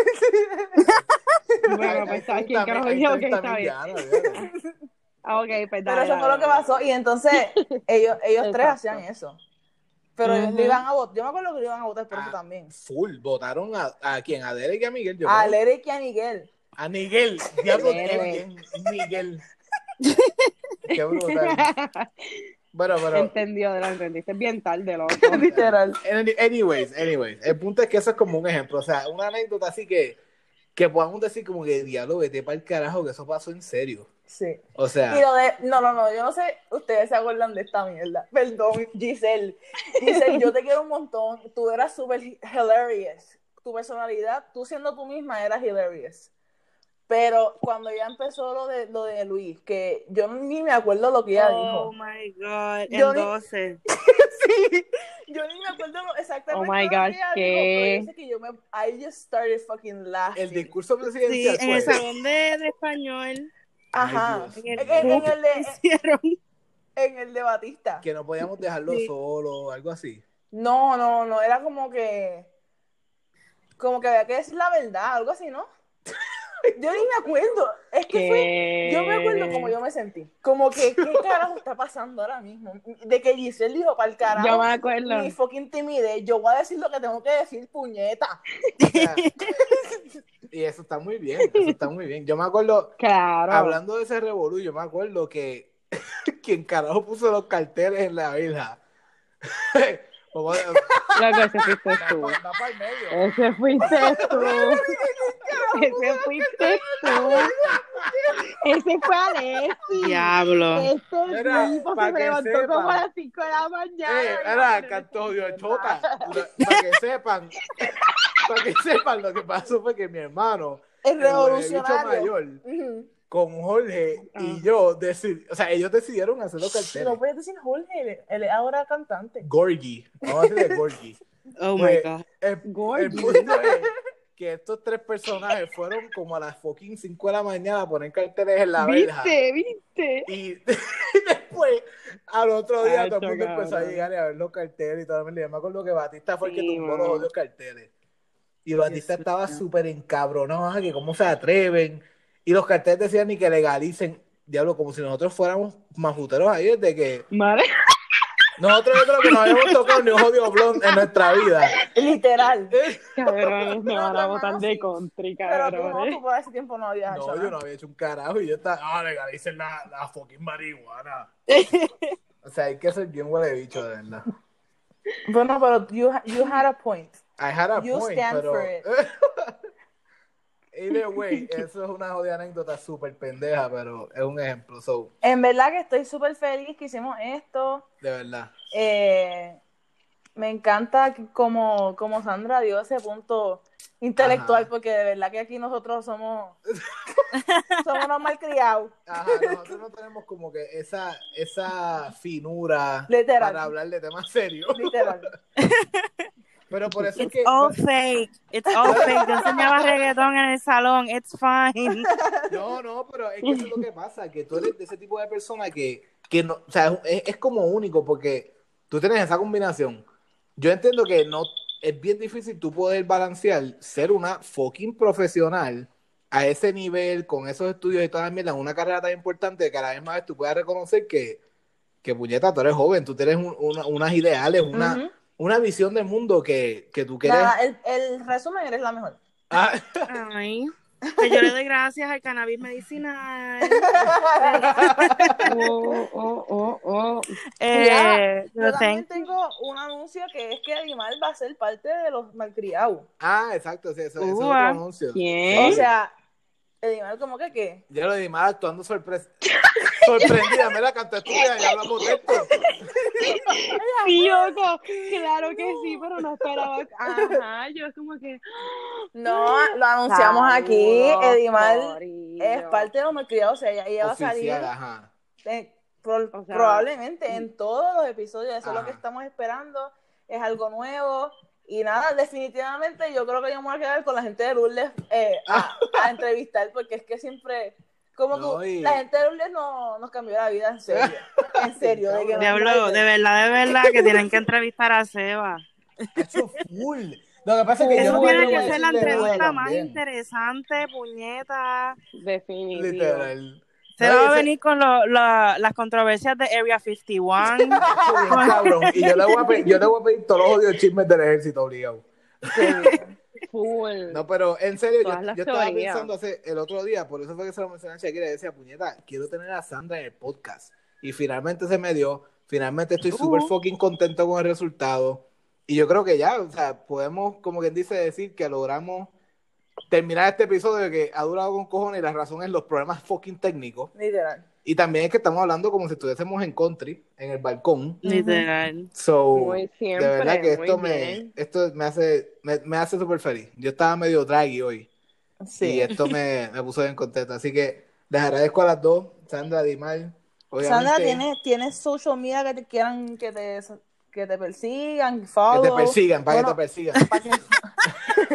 Bueno, pues está quién 30.000 carajo hay dijo que 30.000 está bien. Diana, olvídate. Ah, ok, pues Pero dale, eso fue dale, lo que pasó. Y entonces ellos, ellos tres hacían eso. Pero ellos Ujú. le iban a votar. Yo me acuerdo que le iban a votar por eso Ah, también. Full, votaron a, a quién, a Derek y a Miguel. Yo A. Derek y a Miguel. A Miguel, diablo, Miguel. Qué brutal. Bueno, pero, Entendió, lo entendiste bien tarde, loco. Literal. any- anyways, anyways, el punto es que eso es como un ejemplo, o sea, una anécdota así que, que podamos decir como que, diablo, vete para el carajo, que eso pasó en serio. Sí. O sea, Y lo de. No, no, no. Yo no sé. Ustedes se acuerdan de esta mierda. Perdón, Giselle. Giselle, yo te quiero un montón. Tú eras súper hilarious. Tu personalidad, tú siendo tú misma, eras hilarious. Pero cuando ya empezó lo de, lo de Luis, que yo ni me acuerdo lo que ella Oh dijo. my God. Yo En ni- 12. Sí, yo ni me acuerdo exactamente Oh my lo que ella ¿qué? dijo, pero yo sé que yo me. I just started fucking laughing. el discurso Sí, presidencial en el salón de, de español. Ajá. Ay, En el, en el de, Hicieron. en el de Batista. que no podíamos dejarlo Sí. solo, algo así. No, no, no, era como que. Como que había que decir la verdad, algo así, ¿no? Yo ni me acuerdo. Es que fue. Yo me acuerdo como yo me sentí. Como que, ¿qué carajo está pasando ahora mismo? De que Giselle dijo para el carajo. Yo me acuerdo. Ni fucking timidez. Yo voy a decir lo que tengo que decir, puñeta. O sea, y eso está muy bien, eso está muy bien. Yo me acuerdo, Claro. hablando de ese revolú, yo me acuerdo que quien carajo puso los carteles en la isla. Loco, ese fuiste tú. Ese fuiste tú. Ese fuiste tú. Ese fue Alexi. Diablo. Este Mira, tipo se que levantó sepan. como a las 5 de la mañana. Eh, era Cantodio Chota. Para que sepan, para que sepan, lo que pasó fue que mi hermano, Es el bicho revolucionario. mayor, Ujú. Con Jorge y yo, decid- o sea, ellos decidieron hacer los carteles. No puedes decir Jorge, él, es ahora cantante. Gorgi, vamos a decirle Gorgi. Oh my Pues, God. el, Gorgi. el punto es que estos tres personajes fueron como a las fucking 5 de la mañana a poner carteles en la verja. ¿Viste? ¿Viste? Y después, al otro día, Ay, todo el mundo empezó a llegar y a ver los carteles y todo. Y me acuerdo que Batista fue el que Sí, tumbó mano. los odios carteles. Y Batista Dios estaba súper encabronado, ah, que cómo se atreven. Y los carteles decían ni que legalicen. Diablo, como si nosotros fuéramos majuteros ahí desde que Madre. nosotros yo creo que no habíamos tocado ni un jodido blond en nuestra vida. Literal. Cabrones, me van a No, botar de country, Pero tú no, por ese tiempo no habías hecho No, yo no había hecho un carajo y yo estaba, ah, legalicen la, la fucking marihuana. o sea, hay que ser bien huele bicho, de verdad. Bueno, pero you, you had a point. I had a You point, stand pero... for it. Either way, eso es una jodida anécdota súper pendeja, pero es un ejemplo, so, En verdad que estoy súper feliz que hicimos esto. de verdad. Eh, me encanta como, como Sandra dio ese punto intelectual, Ajá. porque de verdad que aquí nosotros somos, somos unos malcriados. Ajá, nosotros no tenemos como que esa, esa finura Literal. para hablar de temas serios. Literal. Pero por eso es It's que... all fake. It's all fake. Yo enseñaba reggaetón en el salón. It's fine. No, no, pero es que eso es lo que pasa, que tú eres de ese tipo de persona que, que no, o sea, es, es como único porque tú tienes esa combinación. Yo entiendo que no es bien difícil tú poder balancear ser una fucking profesional a ese nivel, con esos estudios y toda la mierda, una carrera tan importante que a la misma vez tú puedas reconocer que, que puñeta, tú eres joven, tú tienes un- una- unas ideales, una, Ujú. Una visión del mundo que, que tú quieres. Nada, el, el resumen eres la mejor. Ah, Ay, que yo le doy gracias al cannabis medicinal. Oh, oh, oh, oh. Eh, Yo yo también tengo- un anuncio que es que Animal va a ser parte de los malcriados. ah, exacto, sí, eso, eso es otro anuncio. ¿Quién? O sea, Animal como que qué? Ya lo dimos actuando sorpres sorprendida. Me la cantó estúpida, ya hablamos de esto. Claro que sí, pero no esperaba. Ajá, yo es como que. No, lo anunciamos aquí. Corillo. es parte de los malcriados. O sea, ella, ella va a salir Oficial, ajá. pro- O sea, probablemente en todos los episodios. Eso es lo que estamos esperando. Es algo nuevo. Y nada, definitivamente yo creo que yo me voy a quedar con la gente de Lourdes eh, a, a entrevistar porque es que siempre, como No, que y- la gente de Lourdes no, nos cambió la vida en serio. En serio. de que Diablo, de verdad, de verdad, que tienen que entrevistar a Seba. Hecho full. Lo que pasa es que yo Eso no me tiene que a ser la entrevista más también. interesante, puñeta. Definitivo. Literal. Se No, va a venir con lo- la- las controversias de Area 51. Bien, cabrón. Y yo le voy a pedir, yo le voy a pedir todos los odios chismes del ejército obligado. Full. No, pero en serio, yo, estaba pensando hace, el otro día, por eso fue que se lo mencioné a Shakira, y decía, puñeta, quiero tener a Sandra en el podcast. Y finalmente se me dio, finalmente estoy súper Uh. fucking contento con el resultado. Y yo creo que ya, o sea, podemos, como quien dice, decir que logramos terminar este episodio que ha durado con cojones y la razón es los problemas fucking técnicos. Literal. Y también es que estamos hablando como si estuviésemos en country, en el balcón. Literal. So, Muy siempre, de verdad que esto me, esto me hace, me, me hace súper feliz. Yo estaba medio draggy hoy. Y Sí. esto me, me puso bien contento. Así que les agradezco a las dos, Sandra, Dimal. Obviamente, Sandra, ¿tienes, ¿tienes social media que te quieran que te, que te persigan, que follow? te persigan, para Bueno, que te persigan. para que-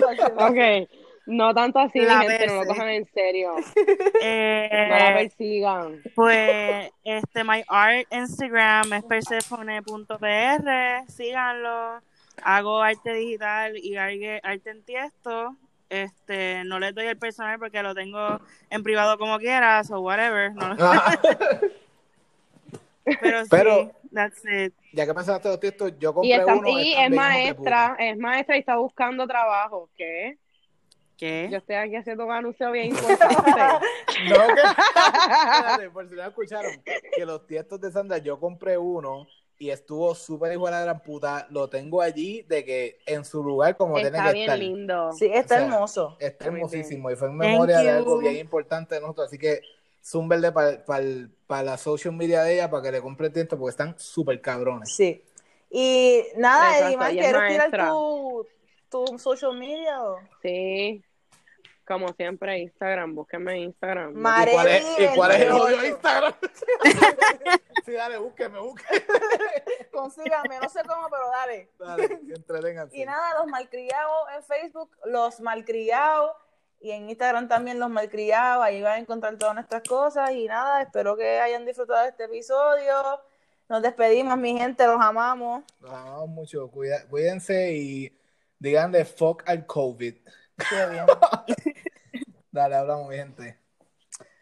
para que- Ok. No tanto así, La mi gente, no lo cojan en serio. No la Eh, persigan. pues, este, my art Instagram es persephone.pr. Síganlo. Hago arte digital y arte, arte en tiesto. Este, no les doy el personal porque lo tengo en privado como quieras o whatever. no- pero sí, Pero- that's it. ya que mencionaste los textos, yo Y, compré está, uno. y es maestra, es maestra y está buscando trabajo. ¿Qué? ¿Qué? Yo estoy aquí haciendo un anuncio bien importante. No, que... Espérate, por si no escucharon, que los tiestos de Sandra, yo compré uno y estuvo súper hijo de la gran puta. Lo tengo allí de que en su lugar como tiene Está que bien estar. lindo. Sí, está O sea, hermoso. Está hermosísimo y fue en Thank memoria de you. algo bien importante de nosotros. Así que zoom verde para la social media de ella para que le compre tiempo porque están súper cabrones. Sí. Y nada, Edimar, ¿quieres tirar tu, tu social media? O? Sí. Como siempre, Instagram. Búsquenme en Instagram. ¿Y cuál es, y cuál es el 28. odio de Instagram? Sí, dale, búsqueme, búsqueme. Consíganme, no sé cómo, pero dale. Dale, entreténganse. Y nada, los malcriados en Facebook, los malcriados. Y en Instagram también los malcriados. Ahí van a encontrar todas nuestras cosas. Y nada, espero que hayan disfrutado de este episodio. Nos despedimos, mi gente, los amamos. Los amamos mucho. Cuida- cuídense y díganle fuck al COVID. Qué bien. Dale, hablamos, gente.